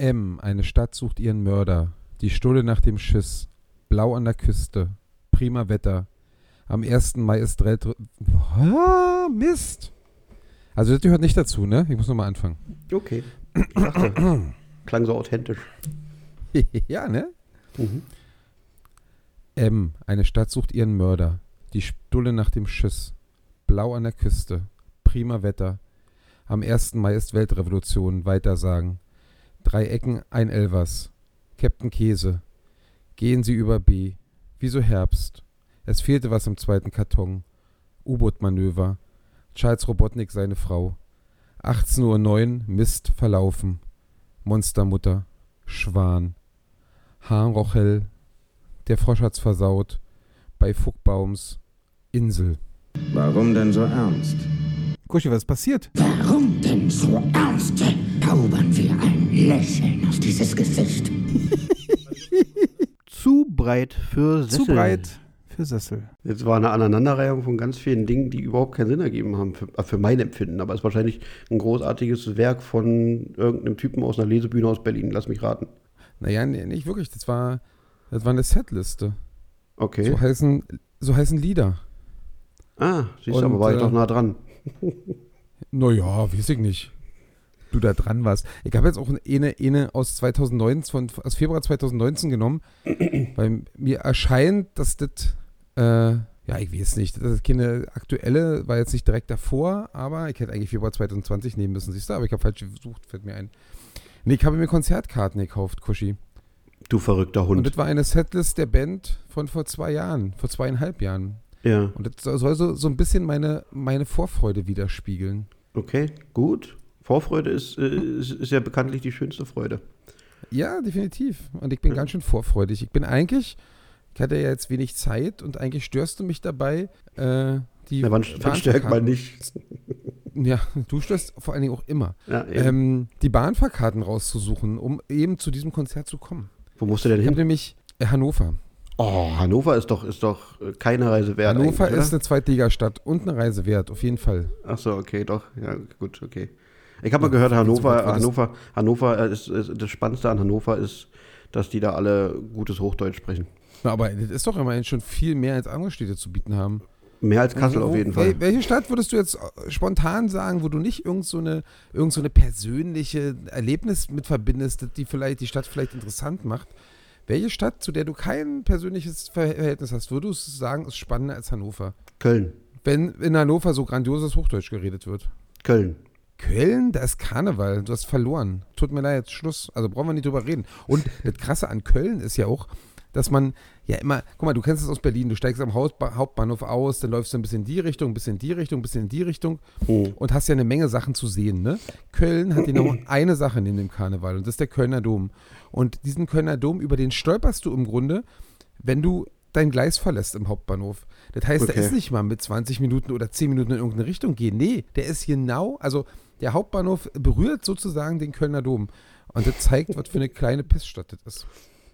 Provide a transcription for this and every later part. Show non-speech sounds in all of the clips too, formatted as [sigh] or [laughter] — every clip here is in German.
M. Eine Stadt sucht ihren Mörder. Die Stulle nach dem Schiss. Blau an der Küste. Prima Wetter. Am 1. Mai ist Drell. Ah, Mist. Also das gehört nicht dazu, ne? Ich muss nochmal anfangen. Okay. Ich dachte, klang so authentisch. [laughs] ja, ne? Mhm. M. Eine Stadt sucht ihren Mörder. Die Stulle nach dem Schiss. Blau an der Küste. Prima Wetter. Am 1. Mai ist Weltrevolution. Weitersagen. Drei Ecken, ein Elvers. Captain Käse. Gehen Sie über B. Wieso Herbst? Es fehlte was im zweiten Karton. U-Boot-Manöver. Charles Robotnik seine Frau. 18.09 Uhr, Mist verlaufen. Monstermutter. Schwan. Hahnrochel. Der Frosch hat's versaut. Bei Fuckbaums. Insel. Warum denn so ernst? Kuschi, was ist passiert? Warum denn so ernst? Zaubern wir ein Lächeln auf dieses Gesicht. [laughs] Zu breit für Sessel. Zu breit für Sessel. Jetzt war eine Aneinanderreihung von ganz vielen Dingen, die überhaupt keinen Sinn ergeben haben, für, äh, für mein Empfinden. Aber es ist wahrscheinlich ein großartiges Werk von irgendeinem Typen aus einer Lesebühne aus Berlin. Lass mich raten. Naja, nee, nicht wirklich. Das war, das war eine Setliste. Okay. So heißen, so heißen Lieder. ah, siehst du, aber war ich äh, doch nah dran. Naja, weiß ich nicht. Du da dran warst. Ich habe jetzt auch eine, eine aus 2019, von, aus Februar 2019 genommen, [clears throat] weil mir erscheint, dass das, äh, ja, ich weiß nicht, das ist keine aktuelle, war jetzt nicht direkt davor, aber ich hätte eigentlich Februar 2020 nehmen müssen, siehst du, aber ich habe falsch gesucht, fällt mir ein. Nee, ich habe mir Konzertkarten gekauft, Kuschi. Du verrückter Und Hund. das war eine Setlist der Band von vor zwei Jahren, vor zweieinhalb Jahren. Ja, Und das soll so, so ein bisschen meine, meine Vorfreude widerspiegeln. okay, gut. Vorfreude ist, äh, ist, ist ja bekanntlich die schönste Freude. Ja, definitiv. Und ich bin Ja. ganz schön vorfreudig. Ich bin eigentlich, ich hatte ja jetzt wenig Zeit und eigentlich störst du mich dabei, äh, die. Na, wann, wann stärkt man nicht? [laughs] Ja, du störst vor allen Dingen auch immer. Ja. Ähm, die Bahnfahrkarten rauszusuchen, um eben zu diesem Konzert zu kommen. Wo musst du denn Ich hin? nämlich äh, Hannover. Oh, Hannover ist doch, ist doch äh, keine Reise wert. Hannover ist eine Zweitligastadt und eine Reise wert, auf jeden Fall. Ach so, okay, doch. Ja, gut, okay. Ich habe mal gehört, Hannover, Hannover, Hannover ist, ist, das Spannendste an Hannover ist, dass die da alle gutes Hochdeutsch sprechen. Na, aber das ist doch immerhin schon viel mehr als andere Städte zu bieten haben. Mehr als Kassel Wo- auf jeden Fall. wel- Welche Stadt würdest du jetzt äh, spontan sagen, wo du nicht irgend so eine, irgend so eine persönliche Erlebnis mit verbindest, die vielleicht die Stadt vielleicht interessant macht? Welche Stadt, zu der du kein persönliches Verhältnis hast, würdest du sagen, ist spannender als Hannover? Köln. Wenn in Hannover so grandioses Hochdeutsch geredet wird. Köln. Köln, da ist Karneval, du hast verloren. Tut mir leid, Schluss. Also brauchen wir nicht drüber reden. Und das Krasse an Köln ist ja auch, dass man ja immer, guck mal, du kennst es aus Berlin, du steigst am Hauptba- Hauptbahnhof aus, dann läufst du ein bisschen in die Richtung, ein bisschen in die Richtung, ein bisschen in die Richtung Hm. und hast ja eine Menge Sachen zu sehen. Ne? Köln hat genau [clears throat] eine Sache neben dem Karneval und das ist der Kölner Dom. Und diesen Kölner Dom, über den stolperst du im Grunde, wenn du dein Gleis verlässt im Hauptbahnhof. Das heißt, Okay. da ist nicht mal mit 20 Minuten oder 10 Minuten in irgendeine Richtung gehen. Nee, der ist genau, also der Hauptbahnhof berührt sozusagen den Kölner Dom. Und das zeigt, was für eine kleine Pissstadt das ist.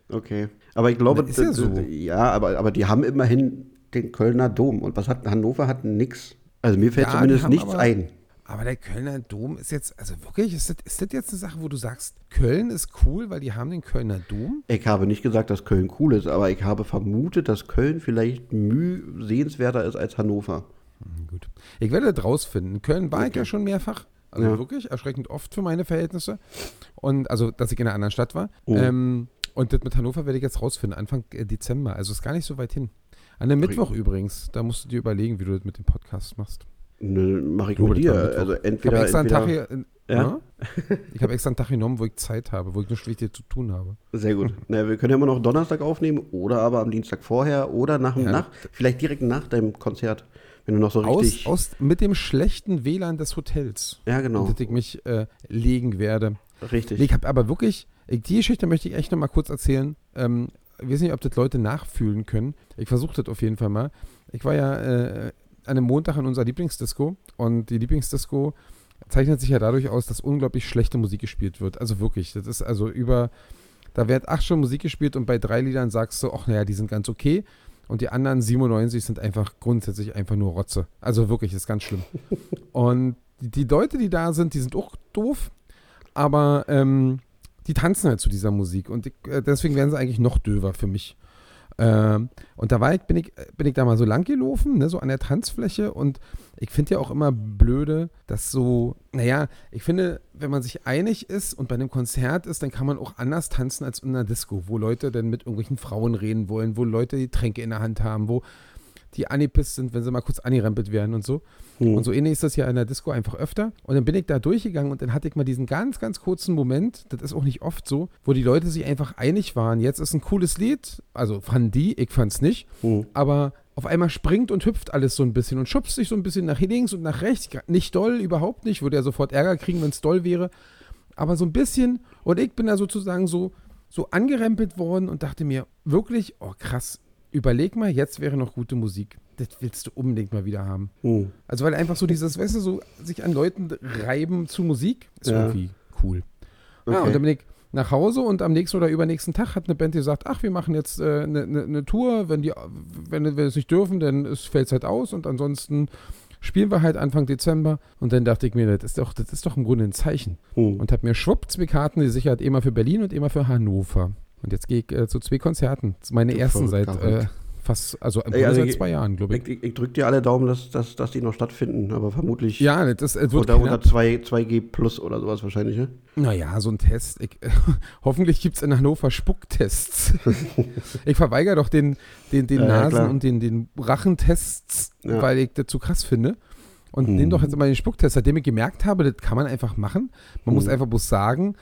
Okay. Aber ich glaube, Na, ist ja so. ja, aber, aber die haben immerhin den Kölner Dom. Und was hat Hannover hat nix. Also mir fällt Ja, zumindest nichts aber- ein. Aber der Kölner Dom ist jetzt, also wirklich, ist das, ist das jetzt eine Sache, wo du sagst, Köln ist cool, weil die haben den Kölner Dom? Ich habe nicht gesagt, dass Köln cool ist, aber ich habe vermutet, dass Köln vielleicht müh sehenswerter ist als Hannover. Gut. Ich werde das rausfinden. In Köln war ich Okay. ja schon mehrfach. Also Ja. wirklich erschreckend oft für meine Verhältnisse. Und also, dass ich in einer anderen Stadt war. Oh. Ähm, und das mit Hannover werde ich jetzt rausfinden, Anfang äh, Dezember. Also ist gar nicht so weit hin. An dem Mittwoch übrigens, da musst du dir überlegen, wie du das mit dem Podcast machst. Ne, Mach ich Oh, mit dir. Also Ich habe entweder, extra einen Tag entweder hier, Ja? ja? Ich habe extra einen Tag genommen, wo ich Zeit habe, wo ich nur schlicht zu tun habe. Sehr gut. [laughs] Na, wir können ja immer noch Donnerstag aufnehmen oder aber am Dienstag vorher oder nach, dem Ja. nach vielleicht direkt nach deinem Konzert, wenn du noch so richtig. aus, mit dem schlechten WLAN des Hotels, ja, genau. das ich mich äh, legen werde. Richtig. Ich habe aber wirklich, ich, die Geschichte möchte ich echt noch mal kurz erzählen. Ähm, ich weiß nicht, ob das Leute nachfühlen können. Ich versuche das auf jeden Fall mal. Ich war ja äh, an einem Montag in unserer Lieblingsdisco und die Lieblingsdisco zeichnet sich ja dadurch aus, dass unglaublich schlechte Musik gespielt wird. Also wirklich, das ist also über, da wird acht Stunden Musik gespielt und bei drei Liedern sagst du, ach naja, die sind ganz okay. Und die anderen 97 sind einfach grundsätzlich einfach nur Rotze. Also wirklich, das ist ganz schlimm. [laughs] Und die, die Leute, die da sind, die sind auch doof. Aber ähm, die tanzen halt zu dieser Musik und ich, äh, deswegen werden sie eigentlich noch döver für mich. Ähm, und da war ich, bin ich, bin ich da mal so lang gelaufen, ne, so an der Tanzfläche. Und ich finde ja auch immer blöde, dass so, naja, ich finde, wenn man sich einig ist und bei einem Konzert ist, dann kann man auch anders tanzen als in einer Disco, wo Leute dann mit irgendwelchen Frauen reden wollen, wo Leute die Tränke in der Hand haben, wo die angepisst sind, wenn sie mal kurz angerempelt werden und so. Hm. Und so ähnlich ist das ja in der Disco einfach öfter. Und dann bin ich da durchgegangen und dann hatte ich mal diesen ganz, ganz kurzen Moment, das ist auch nicht oft so, wo die Leute sich einfach einig waren. Jetzt ist ein cooles Lied, also fanden die, ich fand's nicht, Hm. aber auf einmal springt und hüpft alles so ein bisschen und schubst sich so ein bisschen nach links und nach rechts. Nicht doll, überhaupt nicht. Würde ja sofort Ärger kriegen, wenn es doll wäre. Aber so ein bisschen. Und ich bin da sozusagen so, so angerempelt worden und dachte mir, wirklich, oh krass, überleg mal, jetzt wäre noch gute Musik. Das willst du unbedingt mal wieder haben. Hm. Also weil einfach so dieses, weißt du, so sich an Leuten reiben zu Musik, ist Ja. irgendwie cool. Ja, Okay. und dann bin ich nach Hause und am nächsten oder übernächsten Tag hat eine Band gesagt, ach, wir machen jetzt eine äh, ne, ne, ne Tour, wenn die, wenn wir es nicht dürfen, dann fällt es halt aus und ansonsten spielen wir halt Anfang Dezember. Und dann dachte ich mir, das ist doch, das ist doch im Grunde ein Zeichen. Hm. Und habe mir schwupp zwei Karten gesichert, immer für Berlin und immer für Hannover. Und jetzt gehe ich äh, zu zwei Konzerten. Das meine Du ersten seit äh, fast, also, im Ey, also seit ich- zwei Jahren, glaube Ich, ich. ich, drücke dir alle Daumen, dass, dass, dass die noch stattfinden, aber vermutlich Ja, das äh, wird knapp. unter 2, 2G plus oder sowas wahrscheinlich, ne? Naja, so ein Test. Ich, [laughs] hoffentlich gibt es in Hannover Spucktests. [laughs] ich verweigere doch den, den, den Ja, ja, Nasen- klar. und den, den Rachentests, Ja. weil ich das zu krass finde. Und Hm. nehme doch jetzt mal den Spucktest, seitdem ich gemerkt habe, das kann man einfach machen. Man muss Hm. einfach bloß sagen,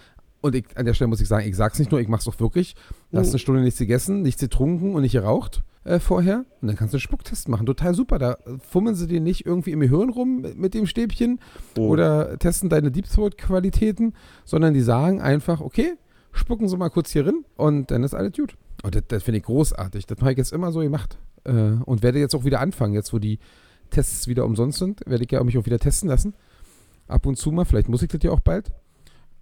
und ich, an der Stelle muss ich sagen, ich sag's nicht nur, ich mach's auch wirklich. Hm. eine Stunde nichts gegessen, nichts getrunken und nicht geraucht äh, vorher. Und dann kannst du einen Spucktest machen. Total super. Da fummeln sie dir nicht irgendwie im Gehirn rum mit, mit dem Stäbchen Hm. oder testen deine Deep Throat-Qualitäten, sondern die sagen einfach, okay, spucken Sie mal kurz hier rein und dann ist alles gut. Und das, das finde ich großartig. Das habe ich jetzt immer so gemacht. Äh, und werde jetzt auch wieder anfangen, jetzt wo die Tests wieder umsonst sind, werde ich ja mich auch wieder testen lassen. Ab und zu mal, vielleicht muss ich das ja auch bald.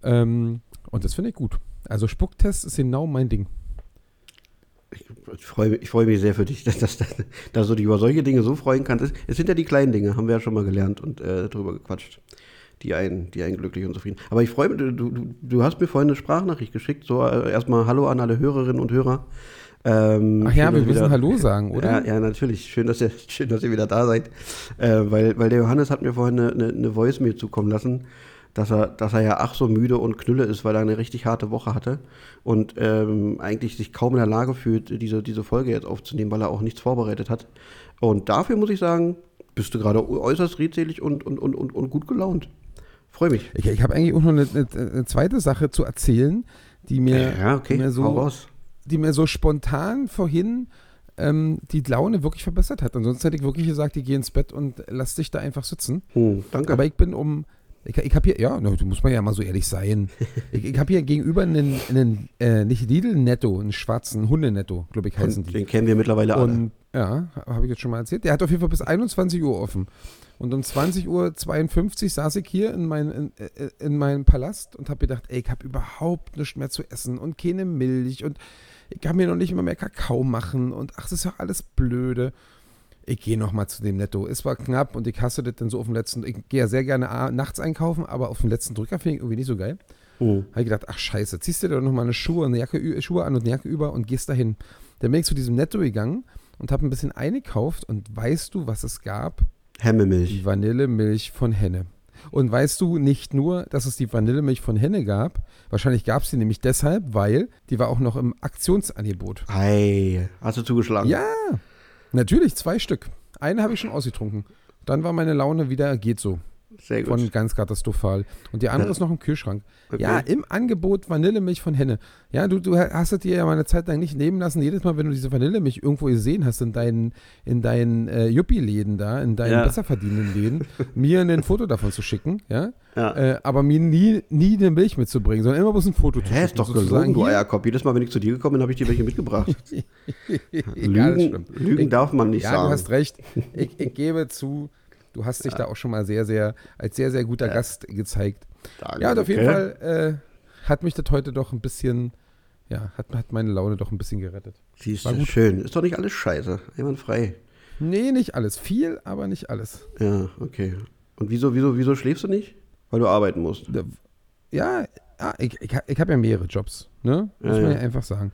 Ähm, und das finde ich gut. Also Spucktest ist genau mein Ding. Ich freue mich, ich freue mich sehr für dich, [laughs] dass, dass, dass, dass du dich über solche Dinge so freuen kannst. Es, es sind ja die kleinen Dinge, haben wir ja schon mal gelernt und äh, darüber gequatscht, die einen, die einen glücklich und zufrieden. Aber ich freue mich, du, du, du hast mir vorhin eine Sprachnachricht geschickt. So äh, erstmal Hallo an alle Hörerinnen und Hörer. Ähm, Ach ja, schön, wir müssen wieder- Hallo sagen, oder? Ja, ja, natürlich. Schön, dass ihr, [laughs] schön, dass ihr wieder da seid. Äh, weil, weil der Johannes hat mir vorhin eine, eine, eine Voice mir zukommen lassen, dass er, dass er ja ach so müde und knülle ist, weil er eine richtig harte Woche hatte und ähm, eigentlich sich kaum in der Lage fühlt, diese, diese Folge jetzt aufzunehmen, weil er auch nichts vorbereitet hat. Und dafür muss ich sagen, bist du gerade äußerst redselig und, und, und, und, und gut gelaunt. Freue mich. Ich, ich habe eigentlich auch noch eine, eine, zweite Sache zu erzählen, die mir, ja, okay, die mir so raus. die mir so spontan vorhin ähm, die Laune wirklich verbessert hat. Ansonsten hätte ich wirklich gesagt, ich gehe ins Bett und lass dich da einfach sitzen. Hm, danke. Aber ich bin um. Ich, ich habe hier, ja, du musst mal ja mal so ehrlich sein. [laughs] ich ich habe hier gegenüber einen, einen äh, nicht Lidl Netto, einen schwarzen Hundenetto, glaube ich, heißen die. Den kennen wir mittlerweile alle. Und ja, habe ich jetzt schon mal erzählt. Der hat auf jeden Fall bis 21 Uhr offen. Und um 20.52 Uhr saß ich hier in, mein, in, äh, in meinem Palast und habe gedacht, ey, ich habe überhaupt nichts mehr zu essen und keine Milch und ich kann mir noch nicht mal mehr Kakao machen und ach, das ist ja alles blöde. Ich gehe noch mal zu dem Netto. Es war knapp und ich hasse das dann so auf dem letzten. Ich gehe ja sehr gerne nachts einkaufen, aber auf dem letzten Drücker finde ich irgendwie nicht so geil. Hm. Habe ich gedacht, ach scheiße, ziehst dir doch noch mal eine Schuhe, eine Jacke, Schuhe an und eine Jacke über und gehst dahin. Dann bin ich zu diesem Netto gegangen und habe ein bisschen eingekauft und weißt du, was es gab? Hemmemilch. Die Vanillemilch von Henne. Und weißt du nicht nur, dass es die Vanillemilch von Henne gab, wahrscheinlich gab es die nämlich deshalb, weil die war auch noch im Aktionsangebot. Ei, hast du zugeschlagen? Ja, natürlich, zwei Stück. Eine habe ich schon ausgetrunken. Dann war meine Laune wieder, geht so. Sehr gut. Von ganz katastrophal. Und die andere Ja. ist noch im Kühlschrank. Okay. Ja, im Angebot Vanillemilch von Henne. Ja, du, du hast es dir ja mal eine Zeit lang nicht nehmen lassen. Jedes Mal, wenn du diese Vanillemilch irgendwo gesehen hast in deinen, in deinen äh, Yuppie-Läden da, in deinen Ja. besser verdienenden Läden, [laughs] mir ein Foto davon zu schicken, ja. Ja. Äh, aber mir nie, nie eine Milch mitzubringen, sondern immer bloß ein Foto zu Hä, schicken. ist doch gelogen, du. Eierkopf. Jedes Mal, wenn ich zu dir gekommen bin, habe ich dir welche mitgebracht. [laughs] ja, Lügen. Lügen Ich- darf man nicht ja, sagen. du hast recht. Ich, ich gebe zu, [laughs] du hast dich da auch schon mal sehr, sehr, als sehr, sehr guter Gast gezeigt. Danke. Ja, und auf jeden Fall äh, hat mich das heute doch ein bisschen, ja, hat, hat meine Laune doch ein bisschen gerettet. Siehst war du, gut. schön. Ist doch nicht alles scheiße. Einwandfrei. Nee, nicht alles. Viel, aber nicht alles. Ja, okay. Und wieso, wieso, wieso schläfst du nicht? Weil du arbeiten musst. Ja, ja ich, ich, ich habe ja mehrere Jobs, ne? Muss Ja, man ja. ja einfach sagen.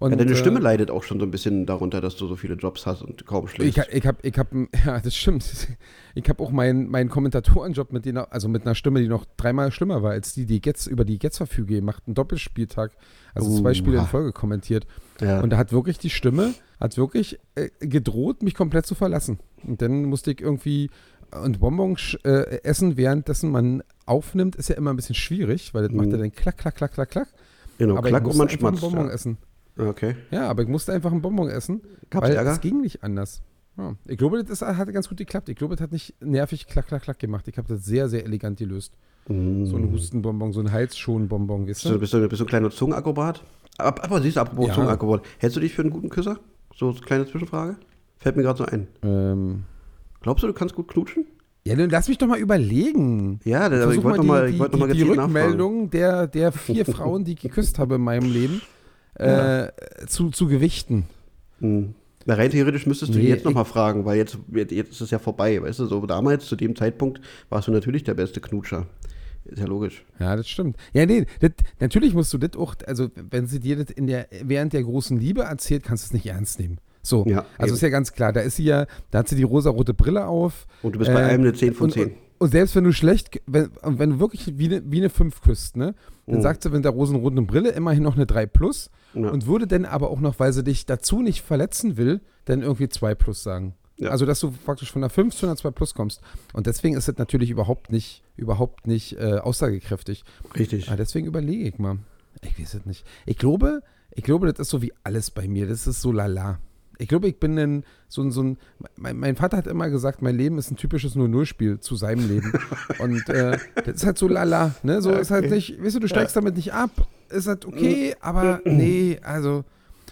Und, ja, deine äh, Stimme leidet auch schon so ein bisschen darunter, dass du so viele Jobs hast und kaum schläfst. Ich, ich habe, ich hab, [laughs] ja, das stimmt. [laughs] Ich habe auch meinen meinen Kommentatorenjob mit denen, also mit einer Stimme, die noch dreimal schlimmer war als die, die jetzt über die Getz verfüge. Ihr macht einen Doppelspieltag, also zwei Spiele in. Folge kommentiert. ja. Und da hat wirklich die Stimme, hat wirklich äh, gedroht, mich komplett zu verlassen. Und dann musste ich irgendwie und Bonbons äh, essen, währenddessen man aufnimmt, ist ja immer ein bisschen schwierig, weil das macht ja dann klack, klack, klack, klack, klack. genau, aber klack ich und man schmatzt. Bonbon Ja. essen. Okay. Ja, aber ich musste einfach einen Bonbon essen, Gab's weil Ärger? es ging nicht anders. Ja. Ich glaube, das hat ganz gut geklappt. Ich glaube, das hat nicht nervig klack, klack, klack gemacht. Ich habe das sehr, sehr elegant gelöst. So ein Hustenbonbon, so ein Halsschonbonbon, Bist du, bist, du, bist du ein kleiner Zungenakrobat? Ab, aber siehst du, apropos Ja. Zungenakrobat, hältst du dich für einen guten Küsser? So eine kleine Zwischenfrage? Fällt mir gerade so ein. Ähm, Glaubst du, du kannst gut knutschen? ja, dann lass mich doch mal überlegen. Ja, aber ich Versuch wollte noch mal, ich die, wollte noch mal die, die nachfragen. Rückmeldung der, der vier Frauen, die ich geküsst habe in meinem Leben, äh, zu, zu gewichten. Hm. Na, rein theoretisch müsstest du Nee, die jetzt nochmal fragen, weil jetzt, jetzt ist es ja vorbei, weißt du, so damals, zu dem Zeitpunkt, warst du natürlich der beste Knutscher. Ist ja logisch. Ja, das stimmt. Ja, nee, das, natürlich musst du das auch, also wenn sie dir das in der, während der großen Liebe erzählt, kannst du es nicht ernst nehmen. So, Ja, also eben. ist ja ganz klar, da ist sie ja, da hat sie die rosarote Brille auf. Und du bist bei Äh, allem eine 10 von und, 10. Und, und selbst wenn du schlecht, wenn, wenn du wirklich wie eine, wie eine 5 küsst, ne, dann Mhm. sagt sie mit der rosenroten Brille immerhin noch eine 3 plus Ja. und würde dann aber auch noch, weil sie dich dazu nicht verletzen will, dann irgendwie 2 plus sagen. Ja. Also, dass du praktisch von einer 5 zu einer 2 plus kommst. Und deswegen ist das natürlich überhaupt nicht, überhaupt nicht äh, aussagekräftig. Richtig. Aber deswegen überlege ich mal. Ich weiß es nicht. Ich glaube, ich glaube, das ist so wie alles bei mir. Das ist so lala. Ich glaube, ich bin ein, so ein, so ein mein, mein Vater hat immer gesagt, mein Leben ist ein typisches 0-0-Spiel zu seinem Leben. [laughs] Und äh, das ist halt so lala. Ne? So ist halt nicht, weißt du, du steigst damit nicht ab. Ist halt okay, aber nee, also.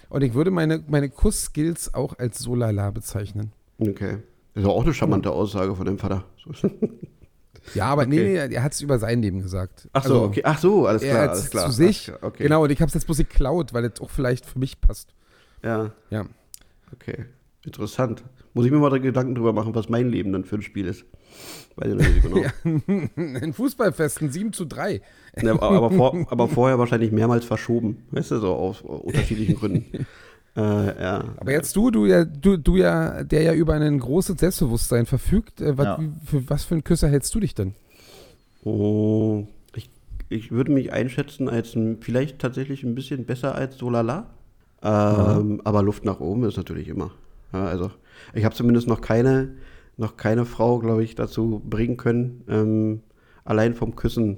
Und ich würde meine, meine Kuss-Skills auch als so lala bezeichnen. Okay. Das ist auch eine charmante Aussage von deinem Vater. [laughs] Ja, aber nee, Okay. nee, er hat es über sein Leben gesagt. Ach so, Also, okay. Ach so, alles Er klar, hat alles es klar. zu sich. Klar, Okay. Genau, und ich habe es jetzt bloß geklaut, weil es auch vielleicht für mich passt. Ja, Ja. Okay. Interessant. Muss ich mir mal da Gedanken drüber machen, was mein Leben dann für ein Spiel ist. Weiß ich noch nicht genau. [laughs] In Fußballfesten 7 zu 3. [laughs] Ja, aber, vor, aber vorher wahrscheinlich mehrmals verschoben. Weißt du, so aus unterschiedlichen Gründen. [laughs] Äh, ja. Aber jetzt du, du ja, du, du ja, der ja über ein großes Selbstbewusstsein verfügt, äh, was, Ja. für was für einen Küsser hältst du dich denn? Oh, ich, ich würde mich einschätzen als ein, vielleicht tatsächlich ein bisschen besser als Solala. Ähm, aber Luft nach oben ist natürlich immer. Ja, also ich habe zumindest noch keine, noch keine Frau, glaube ich, dazu bringen können, ähm, allein vom Küssen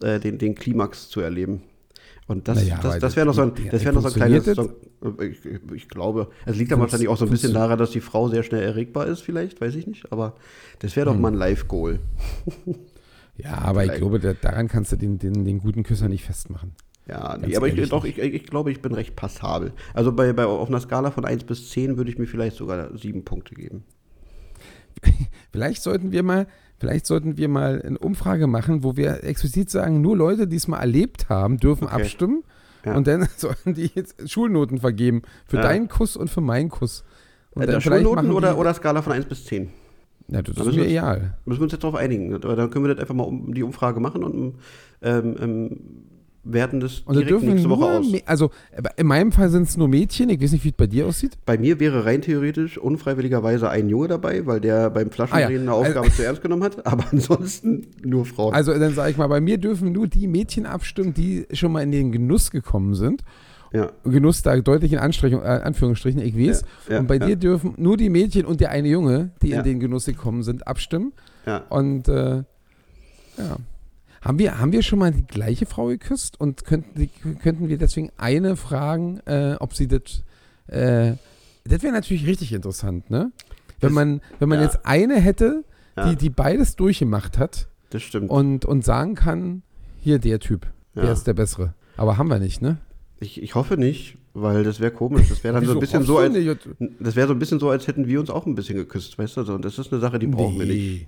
äh, den, den Klimax zu erleben. Und das, Naja, das, das wäre noch so ein, ja, das wäre noch so ein kleines, so, ein- ich, ich- ich glaube, es liegt Funks- wahrscheinlich auch so ein bisschen daran, dass die Frau sehr schnell erregbar ist, vielleicht, weiß ich nicht, aber das wäre doch Hm. mal ein Live-Goal. Ja, aber ich Vielleicht. glaube, da, daran kannst du den, den, den guten Küsser nicht festmachen. Ja, nee, aber ich, doch, ich, ich glaube, ich bin recht passabel. Also bei, bei, auf einer Skala von 1 bis 10 würde ich mir vielleicht sogar sieben Punkte geben. [laughs] Vielleicht sollten wir mal, vielleicht sollten wir mal eine Umfrage machen, wo wir explizit sagen, nur Leute, die es mal erlebt haben, dürfen Okay. abstimmen. Ja. Und dann [laughs] sollen die jetzt Schulnoten vergeben für Ja. deinen Kuss und für meinen Kuss. Und Äh, Schulnoten oder, oder Skala von 1 bis 10? Ja, das Da ist mir egal. Müssen wir uns jetzt darauf einigen. Dann können wir das einfach mal um die Umfrage machen und ähm, ähm, werten das Und direkt dürfen nächste Woche aus. Also in meinem Fall sind es nur Mädchen, ich weiß nicht, wie es bei dir aussieht. Bei mir wäre rein theoretisch unfreiwilligerweise ein Junge dabei, weil der beim Flaschendrehen Ah, ja. eine Aufgabe zu ernst genommen hat. Aber [laughs] ansonsten nur Frauen. Also dann sage ich mal, bei mir dürfen nur die Mädchen abstimmen, die schon mal in den Genuss gekommen sind. ja. Genuss da deutlich in äh, Anführungsstrichen, ich weiß. Ja, und bei dir dürfen nur die Mädchen und der eine Junge, die in den Genuss gekommen sind, abstimmen. Und äh, ja. Haben wir, haben wir schon mal die gleiche Frau geküsst und könnten, die, könnten wir deswegen eine fragen, äh, ob sie das. Äh, das wäre natürlich richtig interessant, ne? Wenn man, wenn man ja. jetzt eine hätte, Ja. die, die beides durchgemacht hat Das stimmt. und, und sagen kann, hier der Typ, der Ja. ist der Bessere. Aber haben wir nicht, ne? Ich, ich hoffe nicht, weil das wäre komisch. Das wäre dann so ein bisschen so, als, das wäre so ein bisschen so, als hätten wir uns auch ein bisschen geküsst, weißt du? Und das ist eine Sache, die brauchen wir nicht.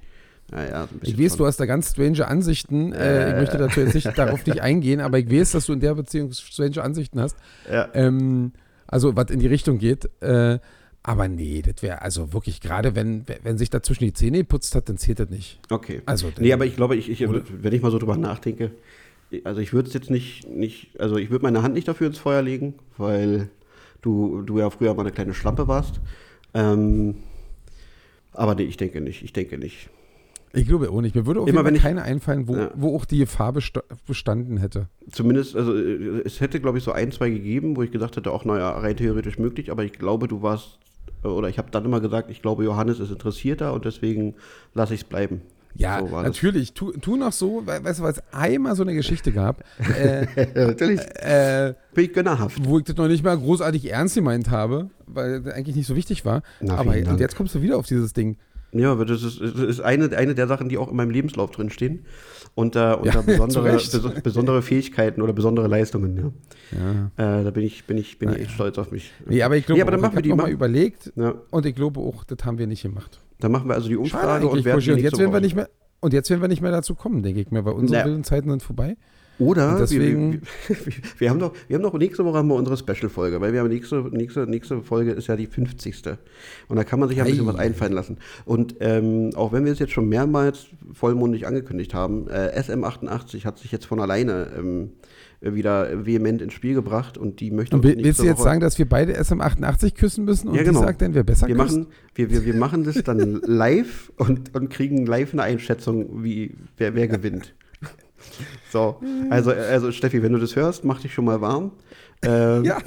So ein bisschen Ich weiß, schon. du hast da ganz strange Ansichten. Äh, ich möchte dazu jetzt nicht [laughs] darauf nicht eingehen, aber ich weiß, dass du in der Beziehung strange Ansichten hast. Ja. Ähm, also, was in die Richtung geht. Äh, aber nee, das wäre also wirklich, gerade wenn, wenn sich da zwischen die Zähne geputzt hat, dann zählt das nicht. Okay. Also, Nee, aber ich glaube, ich, ich, wenn ich mal so drüber nachdenke, also ich würde es jetzt nicht, nicht, also ich würde meine Hand nicht dafür ins Feuer legen, weil du, du ja früher mal eine kleine Schlampe warst. Ähm, aber nee, ich denke nicht, ich denke nicht. Ich glaube auch nicht. Mir würde auf Immer wenn ich- keine einfallen, wo, Ja. wo auch die Gefahr besta bestanden hätte. Zumindest, also äh, es hätte, glaube ich, so ein, zwei gegeben, wo ich gesagt hätte, auch naja, rein theoretisch möglich, aber ich glaube, du warst, äh, oder ich habe dann immer gesagt, ich glaube, Johannes ist interessierter und deswegen lasse ich es bleiben. Ja, So natürlich. Tu, tu noch so, we- weißt du, weil es einmal so eine Geschichte gab, [laughs] äh, natürlich äh, bin ich gönnerhaft. wo ich das noch nicht mal großartig ernst gemeint habe, weil das eigentlich nicht so wichtig war. Na, Aber und jetzt kommst du wieder auf dieses Ding. Ja, aber das ist, das ist eine, eine der Sachen, die auch in meinem Lebenslauf drin stehen. Unter, unter Ja, [laughs] besondere, bes besondere Fähigkeiten oder besondere Leistungen. Ja. Ja. Äh, da bin ich, bin ich, bin ich echt stolz auf mich. Nee, aber ich glaube, Nee, aber dann machen ich wir die mal überlegt und ich glaube auch, das haben wir nicht gemacht. dann machen wir also die Umfrage und. Und jetzt werden wir nicht mehr und jetzt werden wir nicht mehr dazu kommen, denke ich mir, weil unsere wilden Zeiten sind vorbei. Oder deswegen- wir, wir, [laughs] wir, haben doch, wir haben doch nächste Woche haben wir unsere Special-Folge, weil wir haben nächste, nächste, nächste Folge ist ja die 50. Und da kann man sich ja ein bisschen was einfallen lassen. Und ähm, auch wenn wir es jetzt schon mehrmals vollmundig angekündigt haben, äh, SM88 hat sich jetzt von alleine ähm, wieder vehement ins Spiel gebracht und die möchte Und willst du jetzt Woche- sagen, dass wir beide SM88 küssen müssen und Ja, genau. die sagt dann, wer besser wir küsst? machen, wir, wir, wir machen das dann [laughs] live und, und kriegen live eine Einschätzung, wie, wer, wer gewinnt. So, also, also Steffi, wenn du das hörst, mach dich schon mal warm. Ähm, Ja,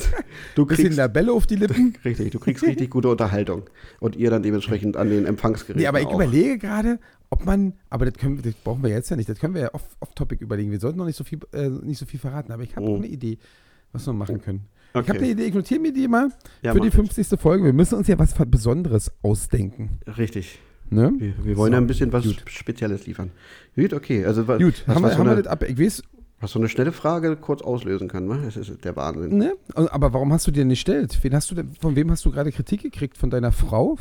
du bisschen kriegst, Labelle auf die Lippen. [laughs] richtig, du kriegst richtig gute Unterhaltung. Und ihr dann dementsprechend an den Empfangsgeräten Nee, aber ich auch. überlege gerade, ob man, aber das, können, wir- das brauchen wir jetzt ja nicht, das können wir ja off- off-topic überlegen. Wir sollten noch nicht so viel, äh, nicht so viel verraten, aber ich habe Oh. auch eine Idee, was wir machen können. Ich Okay. habe eine Idee, ich notiere mir die mal Ja, für die das. 50. Folge. Wir müssen uns ja was Besonderes ausdenken. Richtig. Ne? Wir, wir wollen So, ja ein bisschen was gut. Spezielles liefern. Gut, okay. Also, Gut, was, haben, was, wir, so haben wir eine, das ab. Ich weiß, was so eine schnelle Frage kurz auslösen kann, ne? Das ist der Wahnsinn. ne? Aber warum hast du dir nicht gestellt? Wen hast du denn, von wem hast du gerade Kritik gekriegt? Von deiner Frau?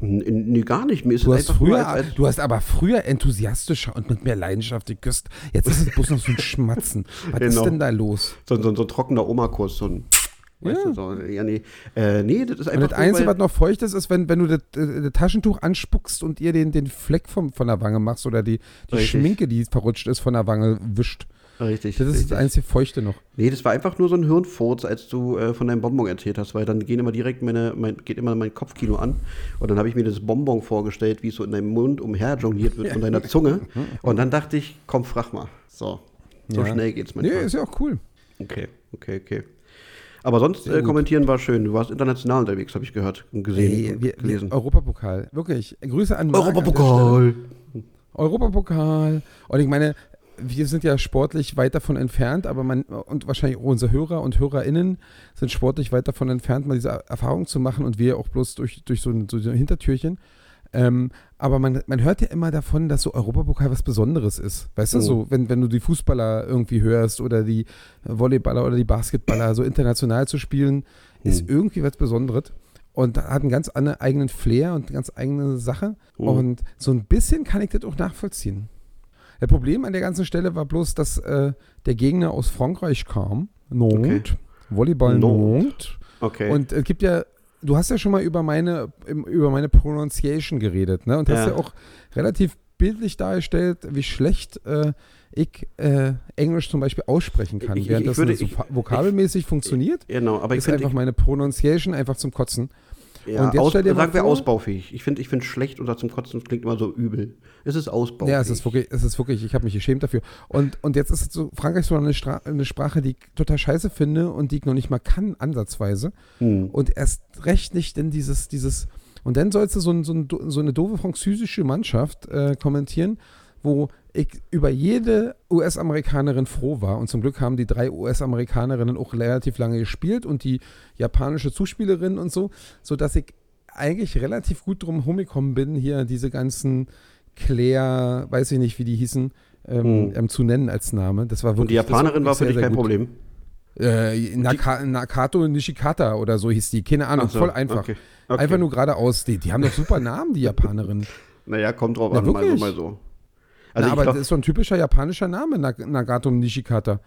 Nee, gar nicht. Mir ist Du hast, früher, als, als, du hast aber früher enthusiastischer und mit mehr Leidenschaft geküsst. Jetzt ist es bloß noch so ein Schmatzen. Was [laughs] ist Genau. denn da los? so, so, so ein trockener Omakuss, so ein. Weißt Ja. du, so, ja, nee. Äh, nee, das ist Und einfach. das nur, Einzige, was noch feucht ist, ist, wenn, wenn du das, äh, das Taschentuch anspuckst und ihr den, den Fleck vom, von der Wange machst oder die, die Richtig. Schminke, die verrutscht ist, von der Wange wischt. Richtig. Das ist richtig. das einzige Feuchte noch. Nee, das war einfach nur so ein Hirnfurz, als du äh, von deinem Bonbon erzählt hast, weil dann gehen immer direkt meine, mein, geht immer mein Kopfkino an. Und dann habe ich mir das Bonbon vorgestellt, wie es so in deinem Mund umher jongliert wird von deiner [laughs] Zunge. Und dann dachte ich, komm, frag mal. So. So Ja. schnell geht's Nee, manchmal. ist ja auch cool. okay, okay, okay. Aber sonst äh, kommentieren war schön. Du warst international unterwegs, habe ich gehört und gesehen Ey, und wir, gelesen. Europapokal. Wirklich. Grüße an Marc an Stelle. Europapokal. Und ich meine, wir sind ja sportlich weit davon entfernt, aber man, und wahrscheinlich auch unsere Hörer und HörerInnen sind sportlich weit davon entfernt, mal diese Erfahrung zu machen und wir auch bloß durch, durch so ein, so ein Hintertürchen. Ähm, aber man, man hört ja immer davon, dass so Europapokal was Besonderes ist. Weißt du, Oh. so, wenn, wenn du die Fußballer irgendwie hörst oder die Volleyballer oder die Basketballer so international zu spielen, ist Hm. irgendwie was Besonderes. Und hat einen ganz anderen eigenen Flair und eine ganz eigene Sache. Oh. Und so ein bisschen kann ich das auch nachvollziehen. Das Problem an der ganzen Stelle war bloß, dass äh, der Gegner aus Frankreich kam. Nantes. Volleyball Nantes. Nantes. Okay. Und es gibt ja, du hast ja schon mal über meine, über meine Pronunciation geredet, ne? Und hast Ja. ja auch relativ bildlich dargestellt, wie schlecht äh, ich äh, Englisch zum Beispiel aussprechen kann. Ich- ich- Während ich das würde- so ich- vokabelmäßig funktioniert, genau, aber ich ist finde, einfach meine Pronunciation einfach zum Kotzen. Ja, und jetzt aus, sagen wir ausbaufähig. Ich finde, ich finde schlecht oder zum Kotzen klingt immer so übel. Es ist ausbaufähig. Ja, es ist wirklich, es ist wirklich, ich habe mich geschämt dafür. Und, und jetzt ist es so, Frankreich so eine, Stra eine Sprache, die ich total scheiße finde und die ich noch nicht mal kann, ansatzweise. Hm. Und erst recht nicht denn dieses, dieses, und dann sollst du so, ein, so, ein, so eine doofe französische Mannschaft äh, kommentieren, wo ich über jede US-Amerikanerin froh war. Und zum Glück haben die drei US-Amerikanerinnen auch relativ lange gespielt und die japanische Zuspielerin und so, sodass ich eigentlich relativ gut drum rumgekommen bin, hier diese ganzen Claire, weiß ich nicht, wie die hießen, ähm, Hm. ähm, zu nennen als Name. Das war Und wirklich die Japanerin das war für sehr, dich kein gut. Problem. Äh, Naka, Nakato Nishikata oder so hieß die. Keine Ahnung, so, voll einfach. Okay. Okay. Einfach nur geradeaus. Die, die haben doch super Namen, die Japanerinnen. [laughs] Naja, kommt drauf Na, an, mal so, wirklich? mal so. Also Na, aber glaub, das ist so ein typischer japanischer Name, Nag- Nagato Nishikata.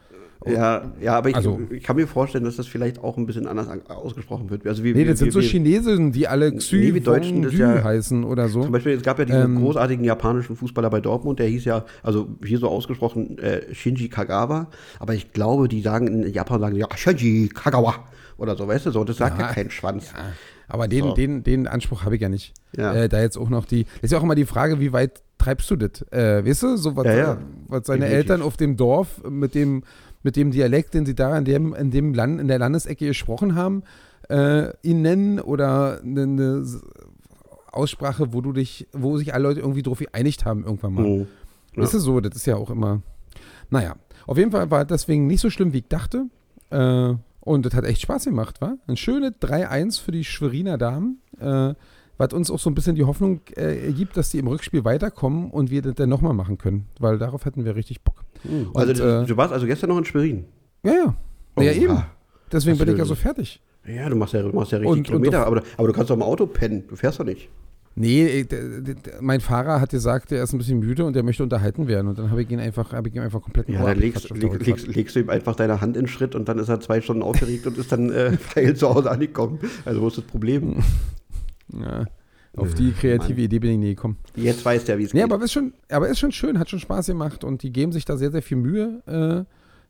Ja, ja, aber ich, Also- ich kann mir vorstellen, dass das vielleicht auch ein bisschen anders an- ausgesprochen wird. Also wie, Nee, das wie, sind so wie, Chinesen, die alle Xu Nee, wir Deutschen, das ja- heißen oder so. Zum Beispiel, es gab ja diesen Ähm, großartigen japanischen Fußballer bei Dortmund, der hieß ja, also hier so ausgesprochen, äh, Shinji Kagawa. Aber ich glaube, die sagen in Japan, sagen ja, Shinji Kagawa oder so, weißt du, so. Das sagt ja, Ja. kein Schwanz. Ja, aber den, So. den, den Anspruch habe ich ja nicht. Ja. Äh, da jetzt auch noch die. Ist ja auch immer die Frage, wie weit treibst du das? Äh, weißt du, so was, Ja, ja. was seine Definitiv. Eltern auf dem Dorf mit dem, mit dem Dialekt, den sie da in dem, in dem Land, in der Landesecke gesprochen haben, äh, ihn nennen oder eine, eine Aussprache, wo du dich, wo sich alle Leute irgendwie drauf geeinigt haben irgendwann mal. Mhm. Ja. Ist es so, das ist ja auch immer. Naja, auf jeden Fall war deswegen nicht so schlimm, wie ich dachte. Äh, und das hat echt Spaß gemacht, war? Ein schönes 3-1 für die Schweriner Damen, äh, was uns auch so ein bisschen die Hoffnung äh, gibt, dass die im Rückspiel weiterkommen und wir das dann nochmal machen können, weil darauf hätten wir richtig Bock. Mhm. Also, Und, äh, du warst also gestern noch in Schwerin. Ja, ja. ja, Oha. eben. Deswegen bin ich ja so fertig. Ja, du machst ja, du machst ja richtig Und- und Kilometer, doch- aber, aber du kannst doch im Auto pennen. Du fährst doch nicht. Nee, äh, mein Fahrer hat gesagt, er ist ein bisschen müde und er möchte unterhalten werden. Und dann habe ich ihn einfach, habe ich ihm einfach komplett Ja, dann legst, leg, legst, legst du ihm einfach deine Hand in Schritt und dann ist er zwei Stunden aufgeregt und ist dann äh, [laughs] feil zu Hause angekommen. Also wo ist das Problem? [laughs] Ja, auf die kreative Mann. Idee bin ich nie gekommen. Jetzt weiß der, wie es Nee, geht. aber ist schon, aber ist schon schön, hat schon Spaß gemacht und die geben sich da sehr, sehr viel Mühe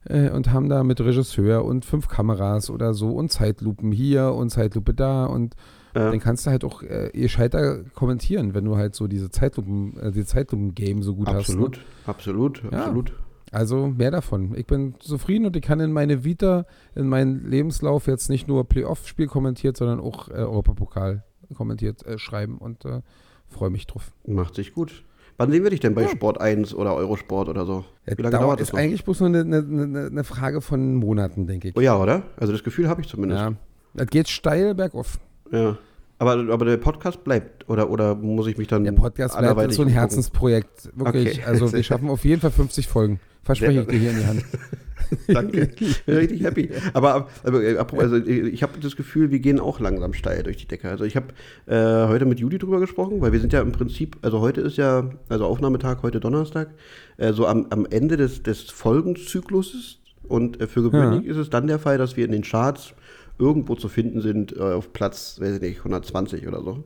äh, äh, und haben da mit Regisseur und fünf Kameras oder so und Zeitlupen hier und Zeitlupe da und Ja. dann kannst du halt auch äh, ihr scheiter kommentieren, wenn du halt so diese Zeitlupen, äh, die Zeitlupen-Game so gut absolut, hast. Ne? absolut, Ja. absolut. Also mehr davon. Ich bin zufrieden und ich kann in meine Vita, in meinen Lebenslauf jetzt nicht nur Playoff-Spiel kommentiert, sondern auch äh, Europapokal kommentiert äh, schreiben und äh, freue mich drauf. Macht sich gut. Wann sehen wir dich denn bei Ja. Sport 1 oder Eurosport oder so? Wie lange dauert- dauert das ist noch? eigentlich bloß nur eine, eine, eine, Frage von Monaten, denke ich. Oh ja, oder? Also das Gefühl habe ich zumindest. Ja. Das geht steil bergauf. Ja. Aber, aber der Podcast bleibt. Oder, oder muss ich mich dann. Der Podcast bleibt so ein? Herzensprojekt. Wirklich. Okay. Also [laughs] wir schaffen auf jeden Fall 50 Folgen. Verspreche ich dir hier in die Hand. [laughs] [laughs] Danke. Bin [laughs] richtig happy. Aber, aber äh, also äh, ich habe das Gefühl, wir gehen auch langsam steil durch die Decke. Also ich habe äh, heute mit Juli drüber gesprochen, weil wir sind ja im Prinzip, also heute ist ja, also Aufnahmetag, heute Donnerstag, äh, so am, am Ende des, des Folgenzykluses. Und äh, für gewöhnlich ist es dann der Fall, dass wir in den Charts irgendwo zu finden sind, äh, auf Platz, weiß ich nicht, 120 oder so.